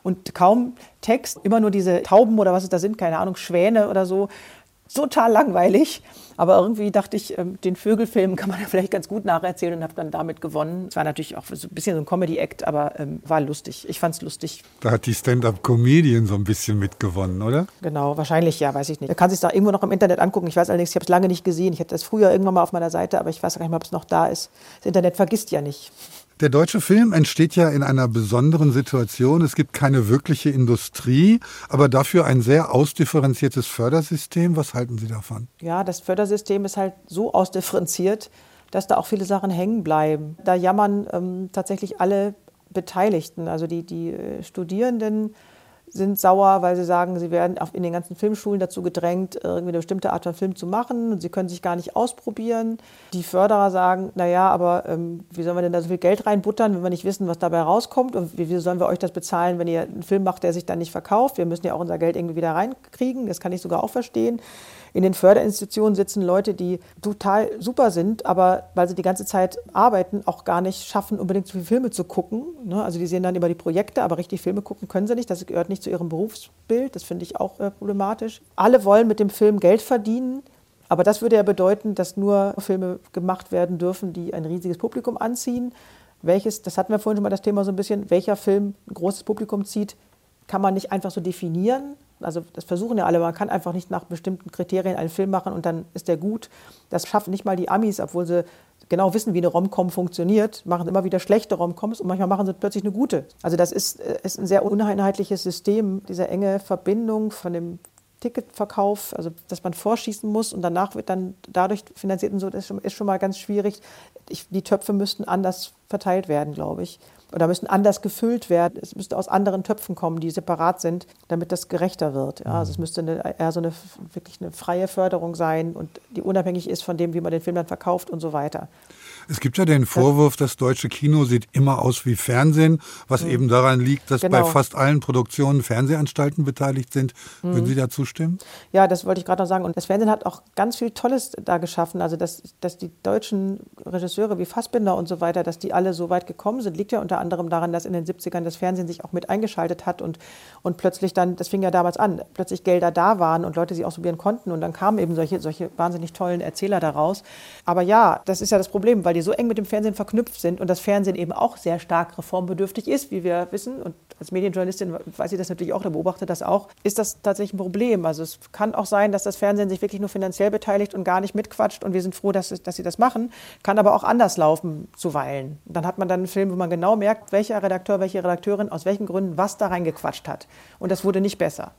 Und kaum Text, immer nur diese Tauben oder was es da sind, keine Ahnung, Schwäne oder so. Total langweilig. Aber irgendwie dachte ich, ähm, den Vögelfilm kann man ja vielleicht ganz gut nacherzählen und habe dann damit gewonnen. Es war natürlich auch so ein bisschen so ein Comedy-Act, aber ähm, war lustig. Ich fand es lustig. Da hat die Stand-up-Comedian so ein bisschen mitgewonnen, oder? Genau, wahrscheinlich ja, weiß ich nicht. Man kann sich da irgendwo noch im Internet angucken. Ich weiß allerdings, ich habe es lange nicht gesehen. Ich hatte das früher irgendwann mal auf meiner Seite, aber ich weiß gar nicht mehr, ob es noch da ist. Das Internet vergisst ja nicht. Der deutsche Film entsteht ja in einer besonderen Situation. Es gibt keine wirkliche Industrie, aber dafür ein sehr ausdifferenziertes Fördersystem. Was halten Sie davon? Ja, das Fördersystem ist halt so ausdifferenziert, dass da auch viele Sachen hängen bleiben. Da jammern ähm, tatsächlich alle Beteiligten, also die, die äh, Studierenden sind sauer, weil sie sagen, sie werden in den ganzen Filmschulen dazu gedrängt, irgendwie eine bestimmte Art von Film zu machen und sie können sich gar nicht ausprobieren. Die Förderer sagen, naja, aber ähm, wie sollen wir denn da so viel Geld reinbuttern, wenn wir nicht wissen, was dabei rauskommt und wie, wie sollen wir euch das bezahlen, wenn ihr einen Film macht, der sich dann nicht verkauft? Wir müssen ja auch unser Geld irgendwie wieder reinkriegen, das kann ich sogar auch verstehen. In den Förderinstitutionen sitzen Leute, die total super sind, aber weil sie die ganze Zeit arbeiten, auch gar nicht schaffen, unbedingt so viele Filme zu gucken. Ne? Also die sehen dann über die Projekte, aber richtig Filme gucken können sie nicht. Das gehört nicht zu ihrem Berufsbild. Das finde ich auch äh, problematisch. Alle wollen mit dem Film Geld verdienen. Aber das würde ja bedeuten, dass nur Filme gemacht werden dürfen, die ein riesiges Publikum anziehen. Welches, das hatten wir vorhin schon mal das Thema so ein bisschen, welcher Film ein großes Publikum zieht, kann man nicht einfach so definieren. Also das versuchen ja alle, man kann einfach nicht nach bestimmten Kriterien einen Film machen und dann ist der gut. Das schaffen nicht mal die Amis, obwohl sie genau wissen, wie eine Romcom funktioniert, machen immer wieder schlechte Romcoms und manchmal machen sie plötzlich eine gute. Also das ist, äh, ist ein sehr uneinheitliches System, diese enge Verbindung von dem Ticketverkauf, also dass man vorschießen muss und danach wird dann dadurch finanziert und so, das ist schon, ist schon mal ganz schwierig. Ich, die Töpfe müssten anders verteilt werden, glaube ich. Oder müssen anders gefüllt werden. Es müsste aus anderen Töpfen kommen, die separat sind, damit das gerechter wird. Ja, also es müsste eine, eher so eine wirklich eine freie Förderung sein und die unabhängig ist von dem, wie man den Film dann verkauft und so weiter. Es gibt ja den Vorwurf, das deutsche Kino sieht immer aus wie Fernsehen, was eben daran liegt, dass bei Genau. fast allen Produktionen Fernsehanstalten beteiligt sind. Würden Sie da zustimmen? Ja, das wollte ich gerade noch sagen. Und das Fernsehen hat auch ganz viel Tolles da geschaffen. Also, dass, dass die deutschen Regisseure wie Fassbinder und so weiter, dass die alle so weit gekommen sind, liegt ja unter anderem daran, dass in den 70ern das Fernsehen sich auch mit eingeschaltet hat und, und plötzlich dann, das fing ja damals an, plötzlich Gelder da waren und Leute sie ausprobieren konnten und dann kamen eben solche, solche wahnsinnig tollen Erzähler daraus. Aber ja, das ist ja das Problem, weil die so eng mit dem Fernsehen verknüpft sind und das Fernsehen eben auch sehr stark reformbedürftig ist, wie wir wissen. Und als Medienjournalistin weiß ich das natürlich auch, der beobachtet das auch, ist das tatsächlich ein Problem. Also es kann auch sein, dass das Fernsehen sich wirklich nur finanziell beteiligt und gar nicht mitquatscht und wir sind froh, dass, dass sie das machen. Kann aber auch anders laufen zuweilen. Dann hat man dann einen Film, wo man genau merkt, welcher Redakteur, welche Redakteurin aus welchen Gründen was da reingequatscht hat. Und das wurde nicht besser.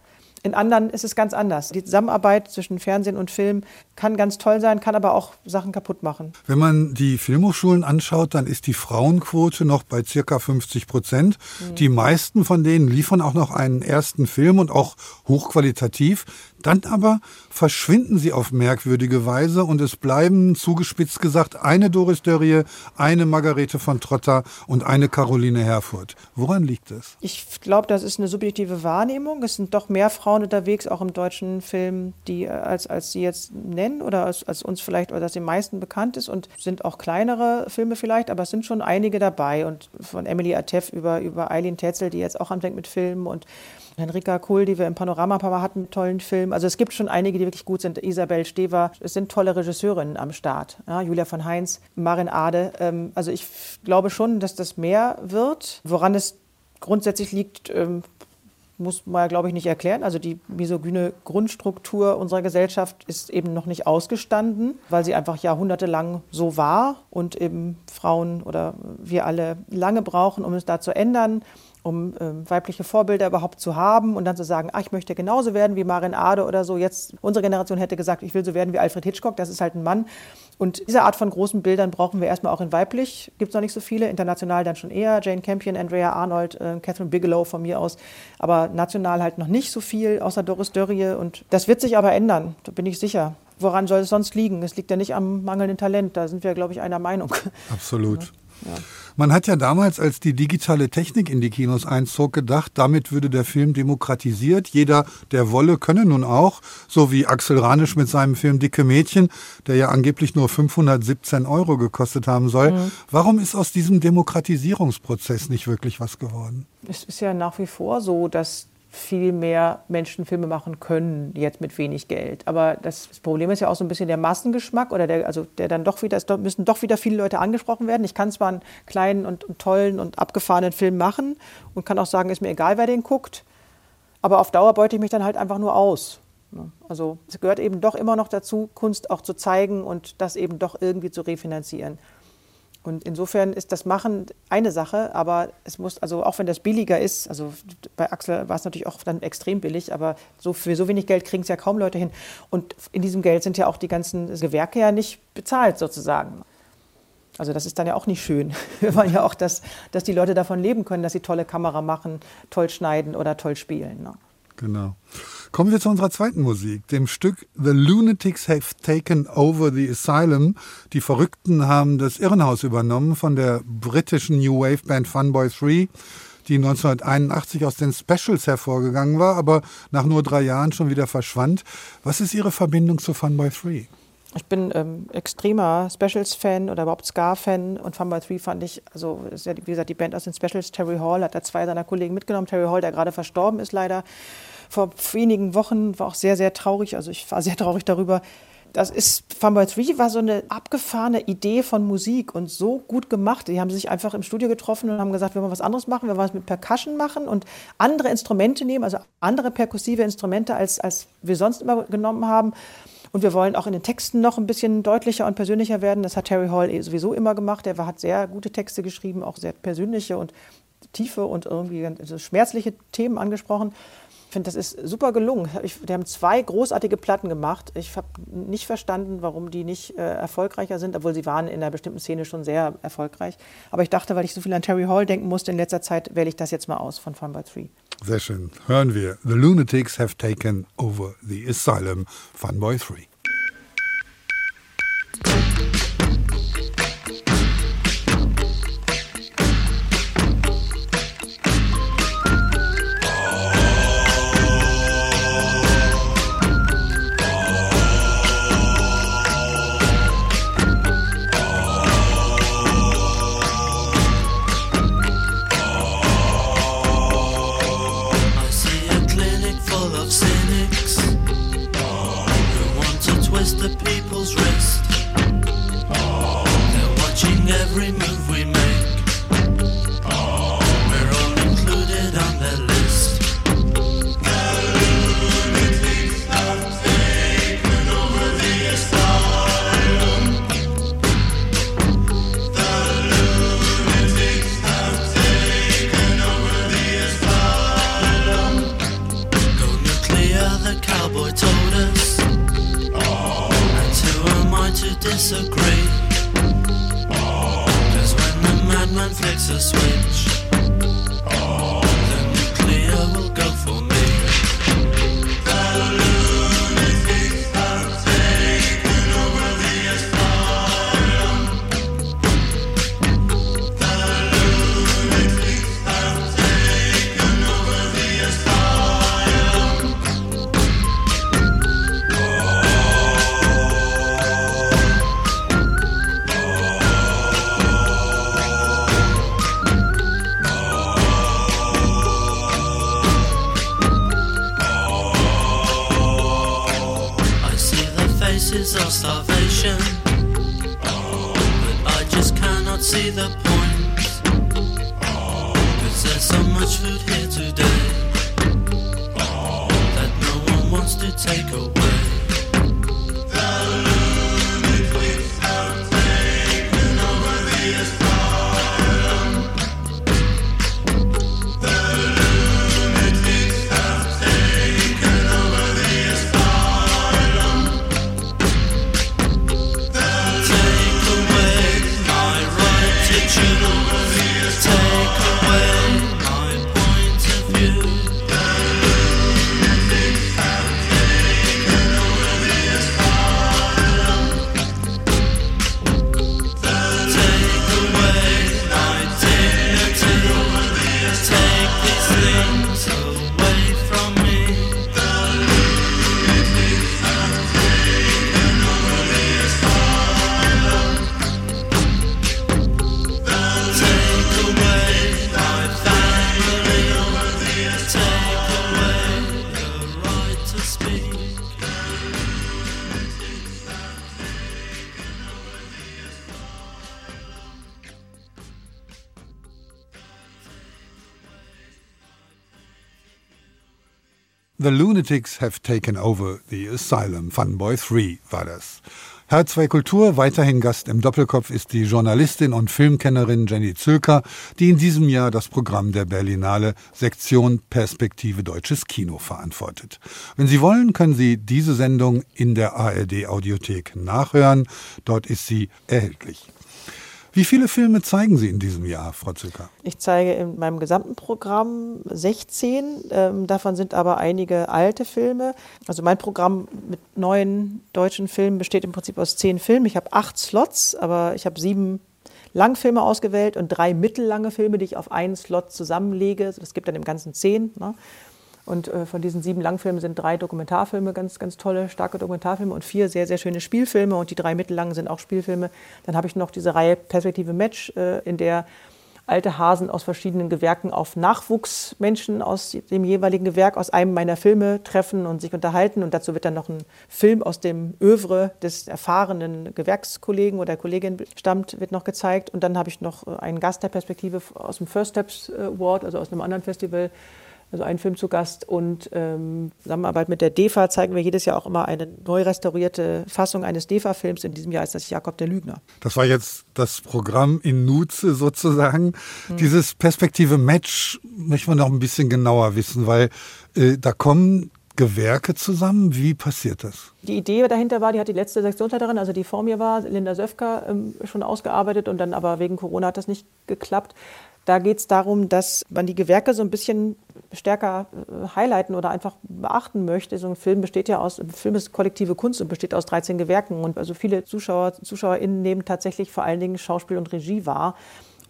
In anderen ist es ganz anders. Die Zusammenarbeit zwischen Fernsehen und Film kann ganz toll sein, kann aber auch Sachen kaputt machen. Wenn man die Filmhochschulen anschaut, dann ist die Frauenquote noch bei circa 50 Prozent. Die meisten von denen liefern auch noch einen ersten Film und auch hochqualitativ. Dann aber verschwinden sie auf merkwürdige Weise und es bleiben, zugespitzt gesagt, eine Doris Dörrie, eine Margarete von Trotter und eine Caroline Herfurth. Woran liegt es? Ich glaube, das ist eine subjektive Wahrnehmung. Es sind doch mehr Frauen unterwegs, auch im deutschen Film, die äh, als, als Sie jetzt nennen oder als, als uns vielleicht oder dass den meisten bekannt ist und sind auch kleinere Filme vielleicht, aber es sind schon einige dabei und von Emily Atef über, über Eileen Tetzel, die jetzt auch anfängt mit Filmen und Henrika Kuhl, die wir im Panorama Mal hatten, mit tollen Filmen. Also es gibt schon einige, die wirklich gut sind. Isabel Stever, es sind tolle Regisseurinnen am Start. Ja, Julia von Heinz, Marin Ade. Ähm, also ich glaube schon, dass das mehr wird. Woran es grundsätzlich liegt, ähm, muss man, glaube ich, nicht erklären. Also die misogyne Grundstruktur unserer Gesellschaft ist eben noch nicht ausgestanden, weil sie einfach jahrhundertelang so war und eben Frauen oder wir alle lange brauchen, um es da zu ändern um ähm, weibliche Vorbilder überhaupt zu haben und dann zu sagen, ach, ich möchte genauso werden wie Marin Ade oder so. Jetzt, unsere Generation hätte gesagt, ich will so werden wie Alfred Hitchcock, das ist halt ein Mann. Und diese Art von großen Bildern brauchen wir erstmal auch in weiblich. Gibt es noch nicht so viele, international dann schon eher. Jane Campion, Andrea Arnold, äh, Catherine Bigelow von mir aus. Aber national halt noch nicht so viel, außer Doris Dörrie. Und das wird sich aber ändern, da bin ich sicher. Woran soll es sonst liegen? Es liegt ja nicht am mangelnden Talent, da sind wir, glaube ich, einer Meinung. Absolut. Man hat ja damals, als die digitale Technik in die Kinos einzog, gedacht, damit würde der Film demokratisiert. Jeder, der wolle, könne nun auch, so wie Axel Ranisch mit seinem Film Dicke Mädchen, der ja angeblich nur 517 Euro gekostet haben soll. Warum ist aus diesem Demokratisierungsprozess nicht wirklich was geworden? Es ist ja nach wie vor so, dass viel mehr Menschen Filme machen können, jetzt mit wenig Geld. Aber das Problem ist ja auch so ein bisschen der Massengeschmack oder der, also der dann doch wieder, es müssen doch wieder viele Leute angesprochen werden. Ich kann zwar einen kleinen und, und tollen und abgefahrenen Film machen und kann auch sagen, ist mir egal, wer den guckt, aber auf Dauer beute ich mich dann halt einfach nur aus. ne? Also es gehört eben doch immer noch dazu, Kunst auch zu zeigen und das eben doch irgendwie zu refinanzieren. Und insofern ist das Machen eine Sache, aber es muss, also auch wenn das billiger ist, also bei Axel war es natürlich auch dann extrem billig, aber so für so wenig Geld kriegen es ja kaum Leute hin. Und in diesem Geld sind ja auch die ganzen Gewerke ja nicht bezahlt sozusagen. Also das ist dann ja auch nicht schön. Wir wollen ja auch, dass, dass die Leute davon leben können, dass sie tolle Kamera machen, toll schneiden oder toll spielen. Ne? Genau. Kommen wir zu unserer zweiten Musik, dem Stück The Lunatics Have Taken Over the Asylum. Die Verrückten haben das Irrenhaus übernommen von der britischen New Wave Band Funboy 3, die 1981 aus den Specials hervorgegangen war, aber nach nur drei Jahren schon wieder verschwand. Was ist Ihre Verbindung zu Funboy 3? Ich bin ähm, extremer Specials-Fan oder überhaupt Ska-Fan und Fun by Three fand ich, also wie gesagt, die Band aus den Specials, Terry Hall, hat da zwei seiner Kollegen mitgenommen. Terry Hall, der gerade verstorben ist leider vor wenigen Wochen, war auch sehr, sehr traurig. Also ich war sehr traurig darüber. Das ist, by Three war so eine abgefahrene Idee von Musik und so gut gemacht. Die haben sich einfach im Studio getroffen und haben gesagt, wir wollen was anderes machen, wir wollen was mit Percussion machen und andere Instrumente nehmen, also andere perkussive Instrumente, als, als wir sonst immer genommen haben. Und wir wollen auch in den Texten noch ein bisschen deutlicher und persönlicher werden. Das hat Terry Hall eh sowieso immer gemacht. Er hat sehr gute Texte geschrieben, auch sehr persönliche und tiefe und irgendwie schmerzliche Themen angesprochen. Finde, das ist super gelungen. Ich, die haben zwei großartige Platten gemacht. Ich habe nicht verstanden, warum die nicht äh, erfolgreicher sind, obwohl sie waren in einer bestimmten Szene schon sehr erfolgreich. Aber ich dachte, weil ich so viel an Terry Hall denken musste in letzter Zeit, wähle ich das jetzt mal aus von Fun by Three. Sehr schön. Hören wir The Lunatics Have Taken Over the Asylum, Funboy 3. I The Lunatics have taken over the asylum. Funboy 3 war das. H2 Kultur, weiterhin Gast im Doppelkopf ist die Journalistin und Filmkennerin Jenny Zülker, die in diesem Jahr das Programm der Berlinale Sektion Perspektive Deutsches Kino verantwortet. Wenn Sie wollen, können Sie diese Sendung in der ARD Audiothek nachhören. Dort ist sie erhältlich. Wie viele Filme zeigen Sie in diesem Jahr, Frau Zülker? Ich zeige in meinem gesamten Programm 16. Ähm, davon sind aber einige alte Filme. Also mein Programm mit neuen deutschen Filmen besteht im Prinzip aus zehn Filmen. Ich habe acht Slots, aber ich habe sieben Langfilme ausgewählt und drei mittellange Filme, die ich auf einen Slot zusammenlege. Das gibt dann im Ganzen zehn. Ne? Und äh, von diesen sieben Langfilmen sind drei Dokumentarfilme, ganz, ganz tolle, starke Dokumentarfilme und vier sehr, sehr schöne Spielfilme. Und die drei mittellangen sind auch Spielfilme. Dann habe ich noch diese Reihe Perspektive Match, äh, in der alte Hasen aus verschiedenen Gewerken auf Nachwuchsmenschen aus dem jeweiligen Gewerk aus einem meiner Filme treffen und sich unterhalten. Und dazu wird dann noch ein Film aus dem Övre des erfahrenen Gewerkskollegen oder Kollegin stammt, wird noch gezeigt. Und dann habe ich noch äh, einen Gast der Perspektive aus dem First Steps Award, also aus einem anderen Festival, also einen Film zu Gast. Und ähm, Zusammenarbeit mit der DEFA zeigen wir jedes Jahr auch immer eine neu restaurierte Fassung eines DEFA-Films. In diesem Jahr ist das Jakob der Lügner. Das war jetzt das Programm in Nutze sozusagen. Dieses Perspektive Match möchten wir noch ein bisschen genauer wissen, weil äh, da kommen Gewerke zusammen. Wie passiert das? Die Idee dahinter war, die hat die letzte Sektionsleiterin, also die vor mir war, Linda Söfka, ähm, schon ausgearbeitet und dann aber wegen Corona hat das nicht geklappt. Da geht es darum, dass man die Gewerke so ein bisschen stärker äh, highlighten oder einfach beachten möchte. So ein Film besteht ja aus, Film ist kollektive Kunst und besteht aus 13 Gewerken. Und also viele Zuschauer, ZuschauerInnen nehmen tatsächlich vor allen Dingen Schauspiel und Regie wahr.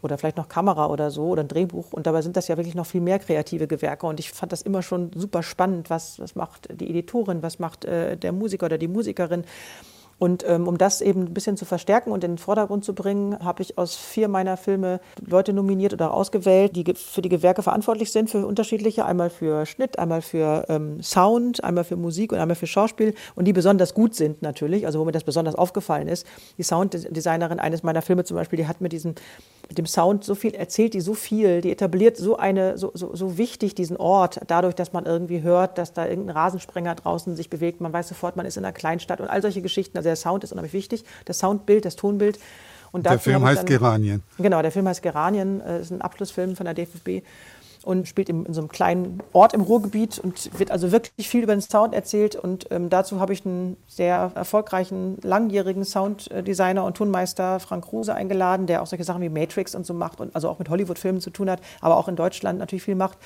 Oder vielleicht noch Kamera oder so oder ein Drehbuch. Und dabei sind das ja wirklich noch viel mehr kreative Gewerke. Und ich fand das immer schon super spannend. Was, was macht die Editorin, was macht äh, der Musiker oder die Musikerin? Und ähm, um das eben ein bisschen zu verstärken und in den Vordergrund zu bringen, habe ich aus vier meiner Filme Leute nominiert oder ausgewählt, die für die Gewerke verantwortlich sind, für unterschiedliche. Einmal für Schnitt, einmal für ähm, Sound, einmal für Musik und einmal für Schauspiel. Und die besonders gut sind natürlich, also wo mir das besonders aufgefallen ist. Die Sounddesignerin eines meiner Filme zum Beispiel, die hat mit, diesem, mit dem Sound so viel erzählt, die so viel, die etabliert so eine, so, so, so wichtig diesen Ort, dadurch, dass man irgendwie hört, dass da irgendein Rasensprenger draußen sich bewegt. Man weiß sofort, man ist in einer Kleinstadt und all solche Geschichten. Also der Sound ist unheimlich wichtig, das Soundbild, das Tonbild. Und Der Film heißt dann- Geranien. Genau, der Film heißt Geranien, äh, ist ein Abschlussfilm von der DFB und spielt im, in so einem kleinen Ort im Ruhrgebiet und wird also wirklich viel über den Sound erzählt. Und ähm, dazu habe ich einen sehr erfolgreichen, langjährigen Sounddesigner und Tonmeister Frank Kruse eingeladen, der auch solche Sachen wie Matrix und so macht und also auch mit Hollywood-Filmen zu tun hat, aber auch in Deutschland natürlich viel macht.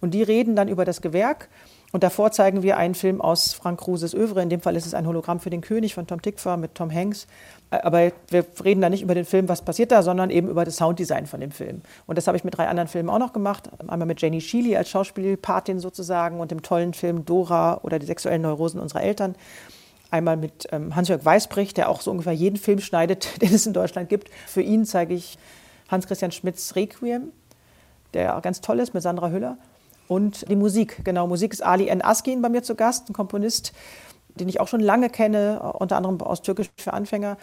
Und die reden dann über das Gewerk. Und davor zeigen wir einen Film aus Frank Kruses Övre. In dem Fall ist es ein Hologramm für den König von Tom Tickfer mit Tom Hanks. Aber wir reden da nicht über den Film, was passiert da, sondern eben über das Sounddesign von dem Film. Und das habe ich mit drei anderen Filmen auch noch gemacht. Einmal mit Jenny Shealy als Schauspielpatin sozusagen und dem tollen Film Dora oder die sexuellen Neurosen unserer Eltern. Einmal mit ähm, Hans-Jörg Weisbrich, der auch so ungefähr jeden Film schneidet, den es in Deutschland gibt. Für ihn zeige ich Hans-Christian Schmidts Requiem, der ganz toll ist mit Sandra Hüller. Und die Musik, genau. Musik ist Ali N. Askin bei mir zu Gast, ein Komponist, den ich auch schon lange kenne, unter anderem aus Türkisch für Anfänger.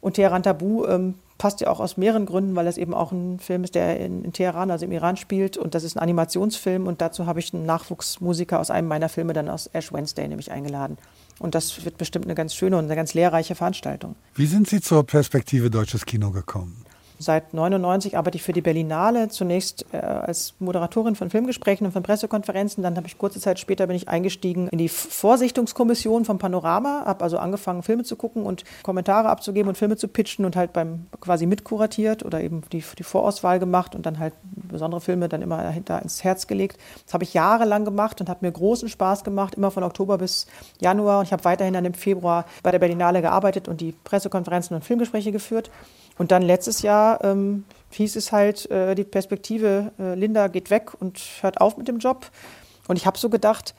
Und Teheran Tabu ähm, passt ja auch aus mehreren Gründen, weil es eben auch ein Film ist, der in, in Teheran, also im Iran spielt. Und das ist ein Animationsfilm. Und dazu habe ich einen Nachwuchsmusiker aus einem meiner Filme dann aus Ash Wednesday nämlich eingeladen. Und das wird bestimmt eine ganz schöne und eine ganz lehrreiche Veranstaltung. Wie sind Sie zur Perspektive deutsches Kino gekommen? Seit 99 arbeite ich für die Berlinale, zunächst äh, als Moderatorin von Filmgesprächen und von Pressekonferenzen. Dann habe ich kurze Zeit später bin ich eingestiegen in die Vorsichtungskommission vom Panorama, habe also angefangen Filme zu gucken und Kommentare abzugeben und Filme zu pitchen und halt beim quasi mitkuratiert oder eben die, die Vorauswahl gemacht und dann halt besondere Filme dann immer dahinter ins Herz gelegt. Das habe ich jahrelang gemacht und hat mir großen Spaß gemacht, immer von Oktober bis Januar. Und ich habe weiterhin dann im Februar bei der Berlinale gearbeitet und die Pressekonferenzen und Filmgespräche geführt. Und dann letztes Jahr ähm, hieß es halt, äh, die Perspektive, äh, Linda geht weg und hört auf mit dem Job. Und ich habe so gedacht,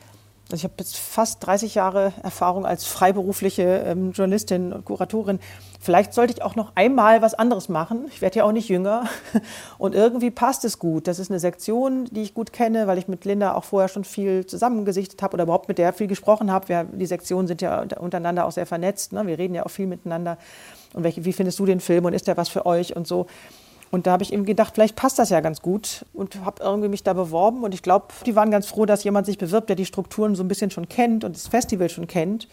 also ich habe jetzt fast 30 Jahre Erfahrung als freiberufliche ähm, Journalistin und Kuratorin. Vielleicht sollte ich auch noch einmal was anderes machen. Ich werde ja auch nicht jünger. Und irgendwie passt es gut. Das ist eine Sektion, die ich gut kenne, weil ich mit Linda auch vorher schon viel zusammengesichtet habe oder überhaupt mit der viel gesprochen habe. Wir, die Sektionen sind ja untereinander auch sehr vernetzt. Ne? Wir reden ja auch viel miteinander. Und welche, wie findest du den Film und ist der was für euch und so. Und da habe ich eben gedacht, vielleicht passt das ja ganz gut und habe irgendwie mich da beworben. Und ich glaube, die waren ganz froh, dass jemand sich bewirbt, der die Strukturen so ein bisschen schon kennt und das Festival schon kennt.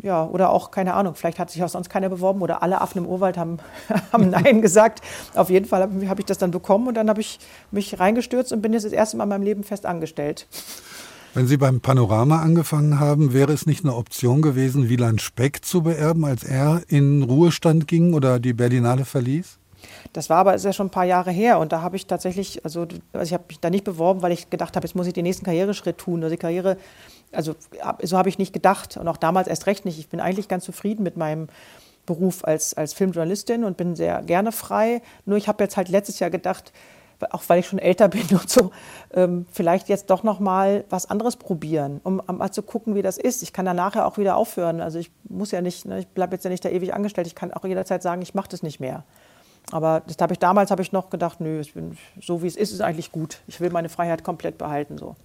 Ja, oder auch, keine Ahnung, vielleicht hat sich auch sonst keiner beworben oder alle Affen im Urwald haben, haben Nein gesagt. Auf jeden Fall habe hab ich das dann bekommen und dann habe ich mich reingestürzt und bin jetzt das erste Mal in meinem Leben fest angestellt. Wenn Sie beim Panorama angefangen haben, wäre es nicht eine Option gewesen, Wieland Speck zu beerben, als er in Ruhestand ging oder die Berlinale verließ? Das war aber ist ja schon ein paar Jahre her und da habe ich tatsächlich, also, also ich habe mich da nicht beworben, weil ich gedacht habe, jetzt muss ich den nächsten Karriereschritt tun. Also die Karriere, also so habe ich nicht gedacht und auch damals erst recht nicht. Ich bin eigentlich ganz zufrieden mit meinem Beruf als, als Filmjournalistin und bin sehr gerne frei. Nur ich habe jetzt halt letztes Jahr gedacht, auch weil ich schon älter bin und so, ähm, vielleicht jetzt doch noch mal was anderes probieren, um mal zu gucken, wie das ist. Ich kann dann nachher auch wieder aufhören. Also ich muss ja nicht, ne, ich bleibe jetzt ja nicht da ewig angestellt. Ich kann auch jederzeit sagen, ich mache das nicht mehr. Aber das habe ich damals habe ich noch gedacht, nö, bin, so wie es ist, ist eigentlich gut. Ich will meine Freiheit komplett behalten so.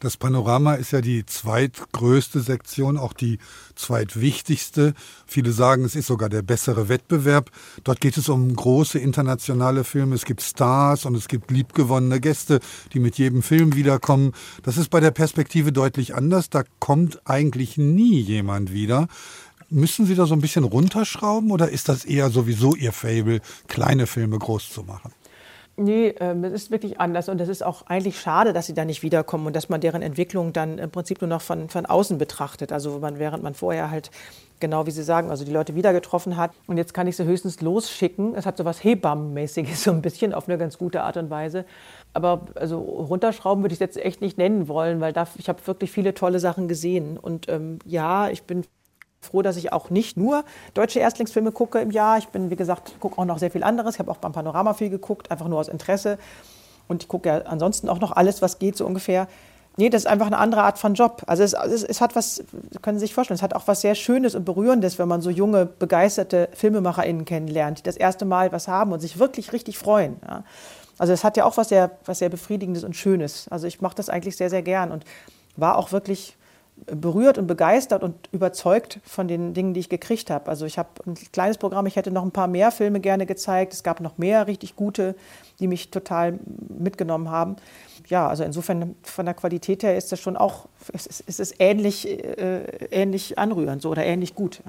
Das Panorama ist ja die zweitgrößte Sektion, auch die zweitwichtigste. Viele sagen, es ist sogar der bessere Wettbewerb. Dort geht es um große internationale Filme. Es gibt Stars und es gibt liebgewonnene Gäste, die mit jedem Film wiederkommen. Das ist bei der Perspektive deutlich anders. Da kommt eigentlich nie jemand wieder. Müssen Sie da so ein bisschen runterschrauben oder ist das eher sowieso Ihr Fable, kleine Filme groß zu machen? Nee, ähm, es ist wirklich anders und es ist auch eigentlich schade, dass sie da nicht wiederkommen und dass man deren Entwicklung dann im Prinzip nur noch von, von außen betrachtet. Also man, während man vorher halt, genau wie Sie sagen, also die Leute wieder getroffen hat und jetzt kann ich sie höchstens losschicken. Es hat so was Hebammenmäßiges, so ein bisschen auf eine ganz gute Art und Weise. Aber also runterschrauben würde ich es jetzt echt nicht nennen wollen, weil da, ich habe wirklich viele tolle Sachen gesehen. Und ähm, ja, ich bin froh, dass ich auch nicht nur deutsche Erstlingsfilme gucke im Jahr. Ich bin, wie gesagt, gucke auch noch sehr viel anderes. Ich habe auch beim Panorama viel geguckt, einfach nur aus Interesse. Und ich gucke ja ansonsten auch noch alles, was geht, so ungefähr. Nee, das ist einfach eine andere Art von Job. Also es, es, es hat was, können Sie sich vorstellen, es hat auch was sehr Schönes und Berührendes, wenn man so junge, begeisterte FilmemacherInnen kennenlernt, die das erste Mal was haben und sich wirklich richtig freuen. Ja. Also es hat ja auch was sehr, was sehr Befriedigendes und Schönes. Also ich mache das eigentlich sehr, sehr gern und war auch wirklich berührt und begeistert und überzeugt von den Dingen, die ich gekriegt habe. Also ich habe ein kleines Programm, ich hätte noch ein paar mehr Filme gerne gezeigt. Es gab noch mehr richtig gute, die mich total mitgenommen haben. Ja, also insofern von der Qualität her ist das schon auch, es ist, es ist ähnlich, äh, ähnlich anrührend so, oder ähnlich gut.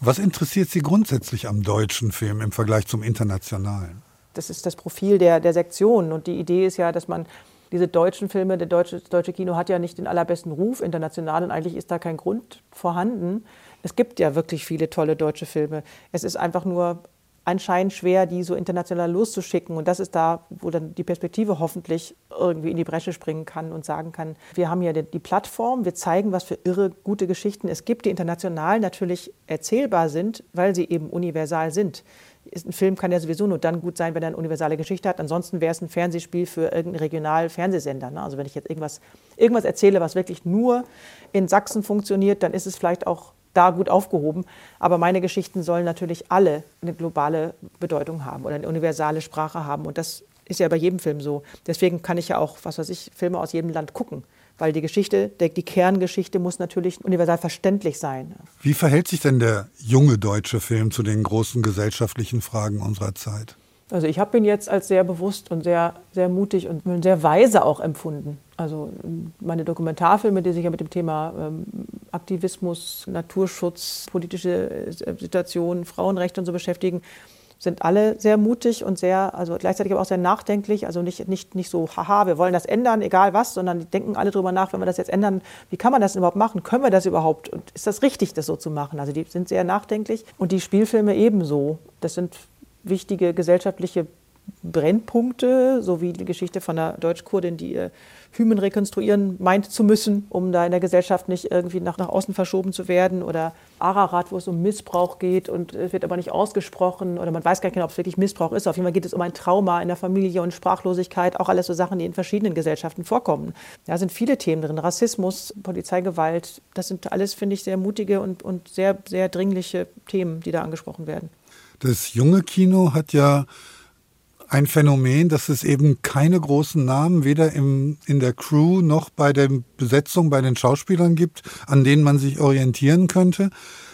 Was interessiert Sie grundsätzlich am deutschen Film im Vergleich zum internationalen? Das ist das Profil der, der Sektionen und die Idee ist ja, dass man diese deutschen Filme, der deutsche, das deutsche Kino hat ja nicht den allerbesten Ruf international und eigentlich ist da kein Grund vorhanden. Es gibt ja wirklich viele tolle deutsche Filme. Es ist einfach nur anscheinend schwer, die so international loszuschicken. Und das ist da, wo dann die Perspektive hoffentlich irgendwie in die Bresche springen kann und sagen kann, wir haben ja die Plattform, wir zeigen, was für irre gute Geschichten es gibt, die international natürlich erzählbar sind, weil sie eben universal sind ein Film kann ja sowieso nur dann gut sein, wenn er eine universale Geschichte hat. Ansonsten wäre es ein Fernsehspiel für irgendeinen Regional-Fernsehsender. Ne? Also wenn ich jetzt irgendwas, irgendwas erzähle, was wirklich nur in Sachsen funktioniert, dann ist es vielleicht auch da gut aufgehoben. Aber meine Geschichten sollen natürlich alle eine globale Bedeutung haben oder eine universale Sprache haben. Und das ist ja bei jedem Film so. Deswegen kann ich ja auch, was weiß ich, Filme aus jedem Land gucken Weil die Geschichte, die Kerngeschichte muss natürlich universal verständlich sein. Wie verhält sich denn der junge deutsche Film zu den großen gesellschaftlichen Fragen unserer Zeit? Also ich habe ihn jetzt als sehr bewusst und sehr, sehr mutig und sehr weise auch empfunden. Also ähm, meine Dokumentarfilme, die sich ja mit dem Thema ähm, Aktivismus, Naturschutz, politische äh, Situationen, Frauenrechte und so beschäftigen, sind alle sehr mutig und sehr, also gleichzeitig aber auch sehr nachdenklich. Also nicht, nicht, nicht so, haha, wir wollen das ändern, egal was, sondern die denken alle drüber nach, wenn wir das jetzt ändern, wie kann man das überhaupt machen? Können wir das überhaupt? Und ist das richtig, das so zu machen? Also die sind sehr nachdenklich und die Spielfilme ebenso. Das sind wichtige gesellschaftliche Brennpunkte, so wie die Geschichte von einer Deutschkurdin, die ihr Hymen rekonstruieren meint zu müssen, um da in der Gesellschaft nicht irgendwie nach, nach außen verschoben zu werden. Oder Ararat, wo es um Missbrauch geht und es wird aber nicht ausgesprochen oder man weiß gar nicht genau, ob es wirklich Missbrauch ist. Auf jeden Fall geht es um ein Trauma in der Familie und Sprachlosigkeit, auch alles so Sachen, die in verschiedenen Gesellschaften vorkommen. Da sind viele Themen drin, Rassismus, Polizeigewalt, das sind alles, finde ich, sehr mutige und, und sehr, sehr dringliche Themen, die da angesprochen werden. Das junge Kino hat ja ein Phänomen, dass es eben keine großen Namen weder im, in der Crew noch bei der Besetzung bei den Schauspielern gibt, an denen man sich orientieren könnte.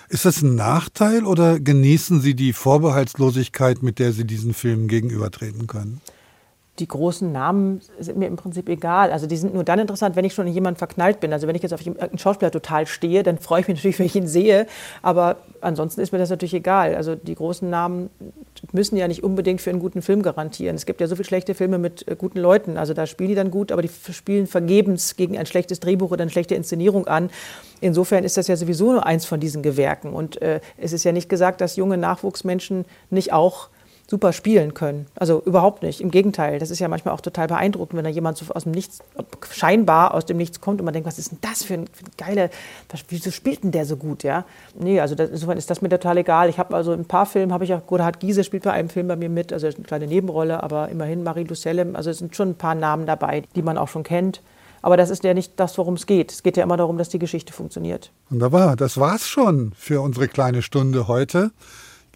Ist das ein Nachteil oder genießen Sie die Vorbehaltslosigkeit, mit der Sie diesen Filmen gegenübertreten können? Die großen Namen sind mir im Prinzip egal. Also die sind nur dann interessant, wenn ich schon in jemanden verknallt bin. Also wenn ich jetzt auf einen Schauspieler total stehe, dann freue ich mich natürlich, wenn ich ihn sehe. Aber ansonsten ist mir das natürlich egal. Also die großen Namen müssen ja nicht unbedingt für einen guten Film garantieren. Es gibt ja so viele schlechte Filme mit äh, guten Leuten. Also da spielen die dann gut, aber die spielen vergebens gegen ein schlechtes Drehbuch oder eine schlechte Inszenierung an. Insofern ist das ja sowieso nur eins von diesen Gewerken. Und äh, es ist ja nicht gesagt, dass junge Nachwuchsmenschen nicht auch super spielen können. Also überhaupt nicht. Im Gegenteil, das ist ja manchmal auch total beeindruckend, wenn da jemand so aus dem Nichts, scheinbar aus dem Nichts kommt und man denkt, was ist denn das für ein, für ein geile, wieso spielt denn der so gut, ja? Nee, also das, insofern ist das mir total egal. Ich habe also ein paar Filme, habe ich auch, Godehard Giese spielt bei einem Film bei mir mit, also eine kleine Nebenrolle, aber immerhin Marie Lucellem, also es sind schon ein paar Namen dabei, die man auch schon kennt. Aber das ist ja nicht das, worum es geht. Es geht ja immer darum, dass die Geschichte funktioniert. Wunderbar, das war's schon für unsere kleine Stunde heute.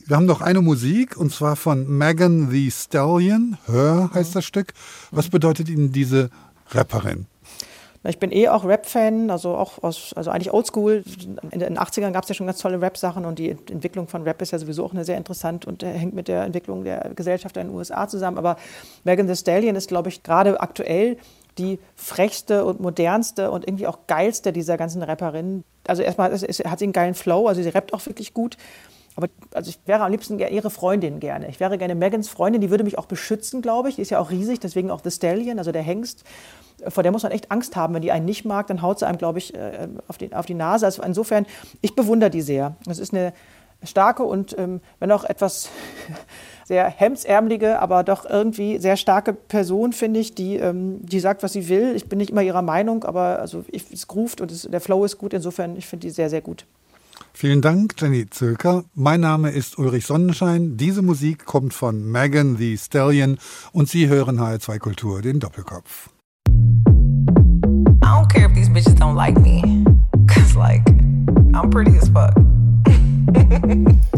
Wir haben noch eine Musik und zwar von Megan the Stallion. Hör heißt das Stück. Was bedeutet Ihnen diese Rapperin? Ich bin eh auch Rap-Fan, also auch aus, also eigentlich oldschool. In den 80ern gab es ja schon ganz tolle Rap-Sachen und die Entwicklung von Rap ist ja sowieso auch eine sehr interessant und äh, hängt mit der Entwicklung der Gesellschaft in den USA zusammen. Aber Megan the Stallion ist, glaube ich, gerade aktuell die frechste und modernste und irgendwie auch geilste dieser ganzen Rapperinnen. Also erstmal hat sie einen geilen Flow, also sie rappt auch wirklich gut. Aber also ich wäre am liebsten ihre Freundin gerne. Ich wäre gerne Megans Freundin, die würde mich auch beschützen, glaube ich. Die ist ja auch riesig, deswegen auch The Stallion, also der Hengst. Vor der muss man echt Angst haben. Wenn die einen nicht mag, dann haut sie einem, glaube ich, äh, auf die, auf die Nase. Also insofern, ich bewundere die sehr. Das ist eine starke und ähm, wenn auch etwas sehr hemdsärmelige, aber doch irgendwie sehr starke Person, finde ich, die, ähm, die sagt, was sie will. Ich bin nicht immer ihrer Meinung, aber also ich, es groovt und es, der Flow ist gut. Insofern, ich finde die sehr, sehr gut. Vielen Dank, Jenny Zilker. Mein Name ist Ulrich Sonnenschein. Diese Musik kommt von Megan the Stallion und Sie hören HR2 Kultur, den Doppelkopf. I don't care if these bitches don't like me. Cause, like, I'm pretty as fuck.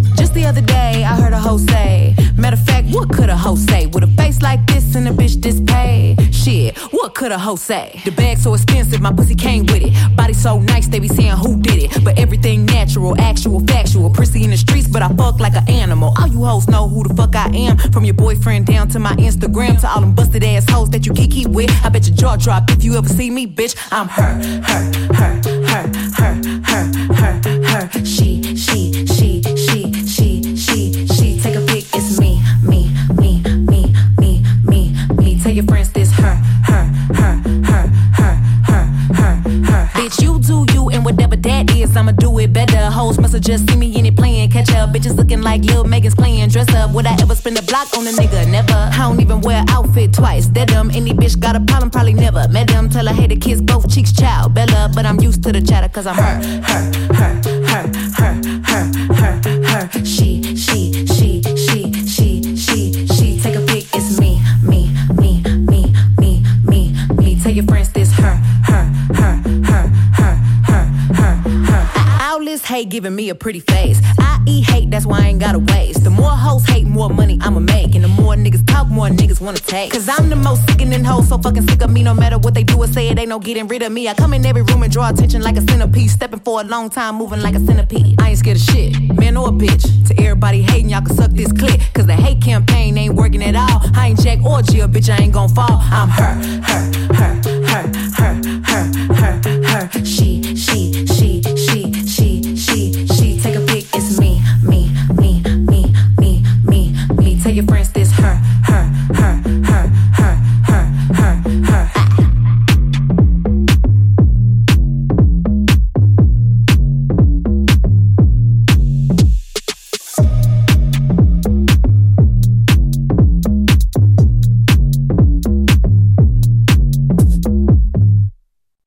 The other day, I heard a hoe say, Matter of fact, what could a hoe say? With a face like this and a bitch this paid? Shit, what could a hoe say? The bag so expensive, my pussy came with it. Body so nice, they be saying who did it. But everything natural, actual, factual. Prissy in the streets, but I fuck like an animal. All you hoes know who the fuck I am. From your boyfriend down to my Instagram, to all them busted ass hoes that you kiki with. I bet your jaw drop if you ever see me, bitch. I'm her, her, her, her, her, her, her, her. She, just see me in it playing catch up. Bitches looking like Lil Megan's playing dress up. Would I ever spend a block on a nigga? Never. I don't even wear outfit twice. That dumb. Any bitch got a problem, probably never. Met them, tell her, hey, the kiss both cheeks, child. Bella, but I'm used to the chatter, cause I'm her, her, her, her, her, her, give giving me a pretty face. I eat hate, that's why I ain't gotta waste. The more hoes hate, more money I'ma make. And the more niggas talk, more niggas wanna take. Cause I'm the most sickening hoe, so fucking sick of me. No matter what they do or say, it ain't no getting rid of me. I come in every room and draw attention like a centipede. Stepping for a long time, moving like a centipede. I ain't scared of shit, man or a bitch. To everybody hating, y'all can suck this clip. Cause the hate campaign ain't working at all. I ain't Jack or Jill, bitch, I ain't gon' fall. I'm her, her, her.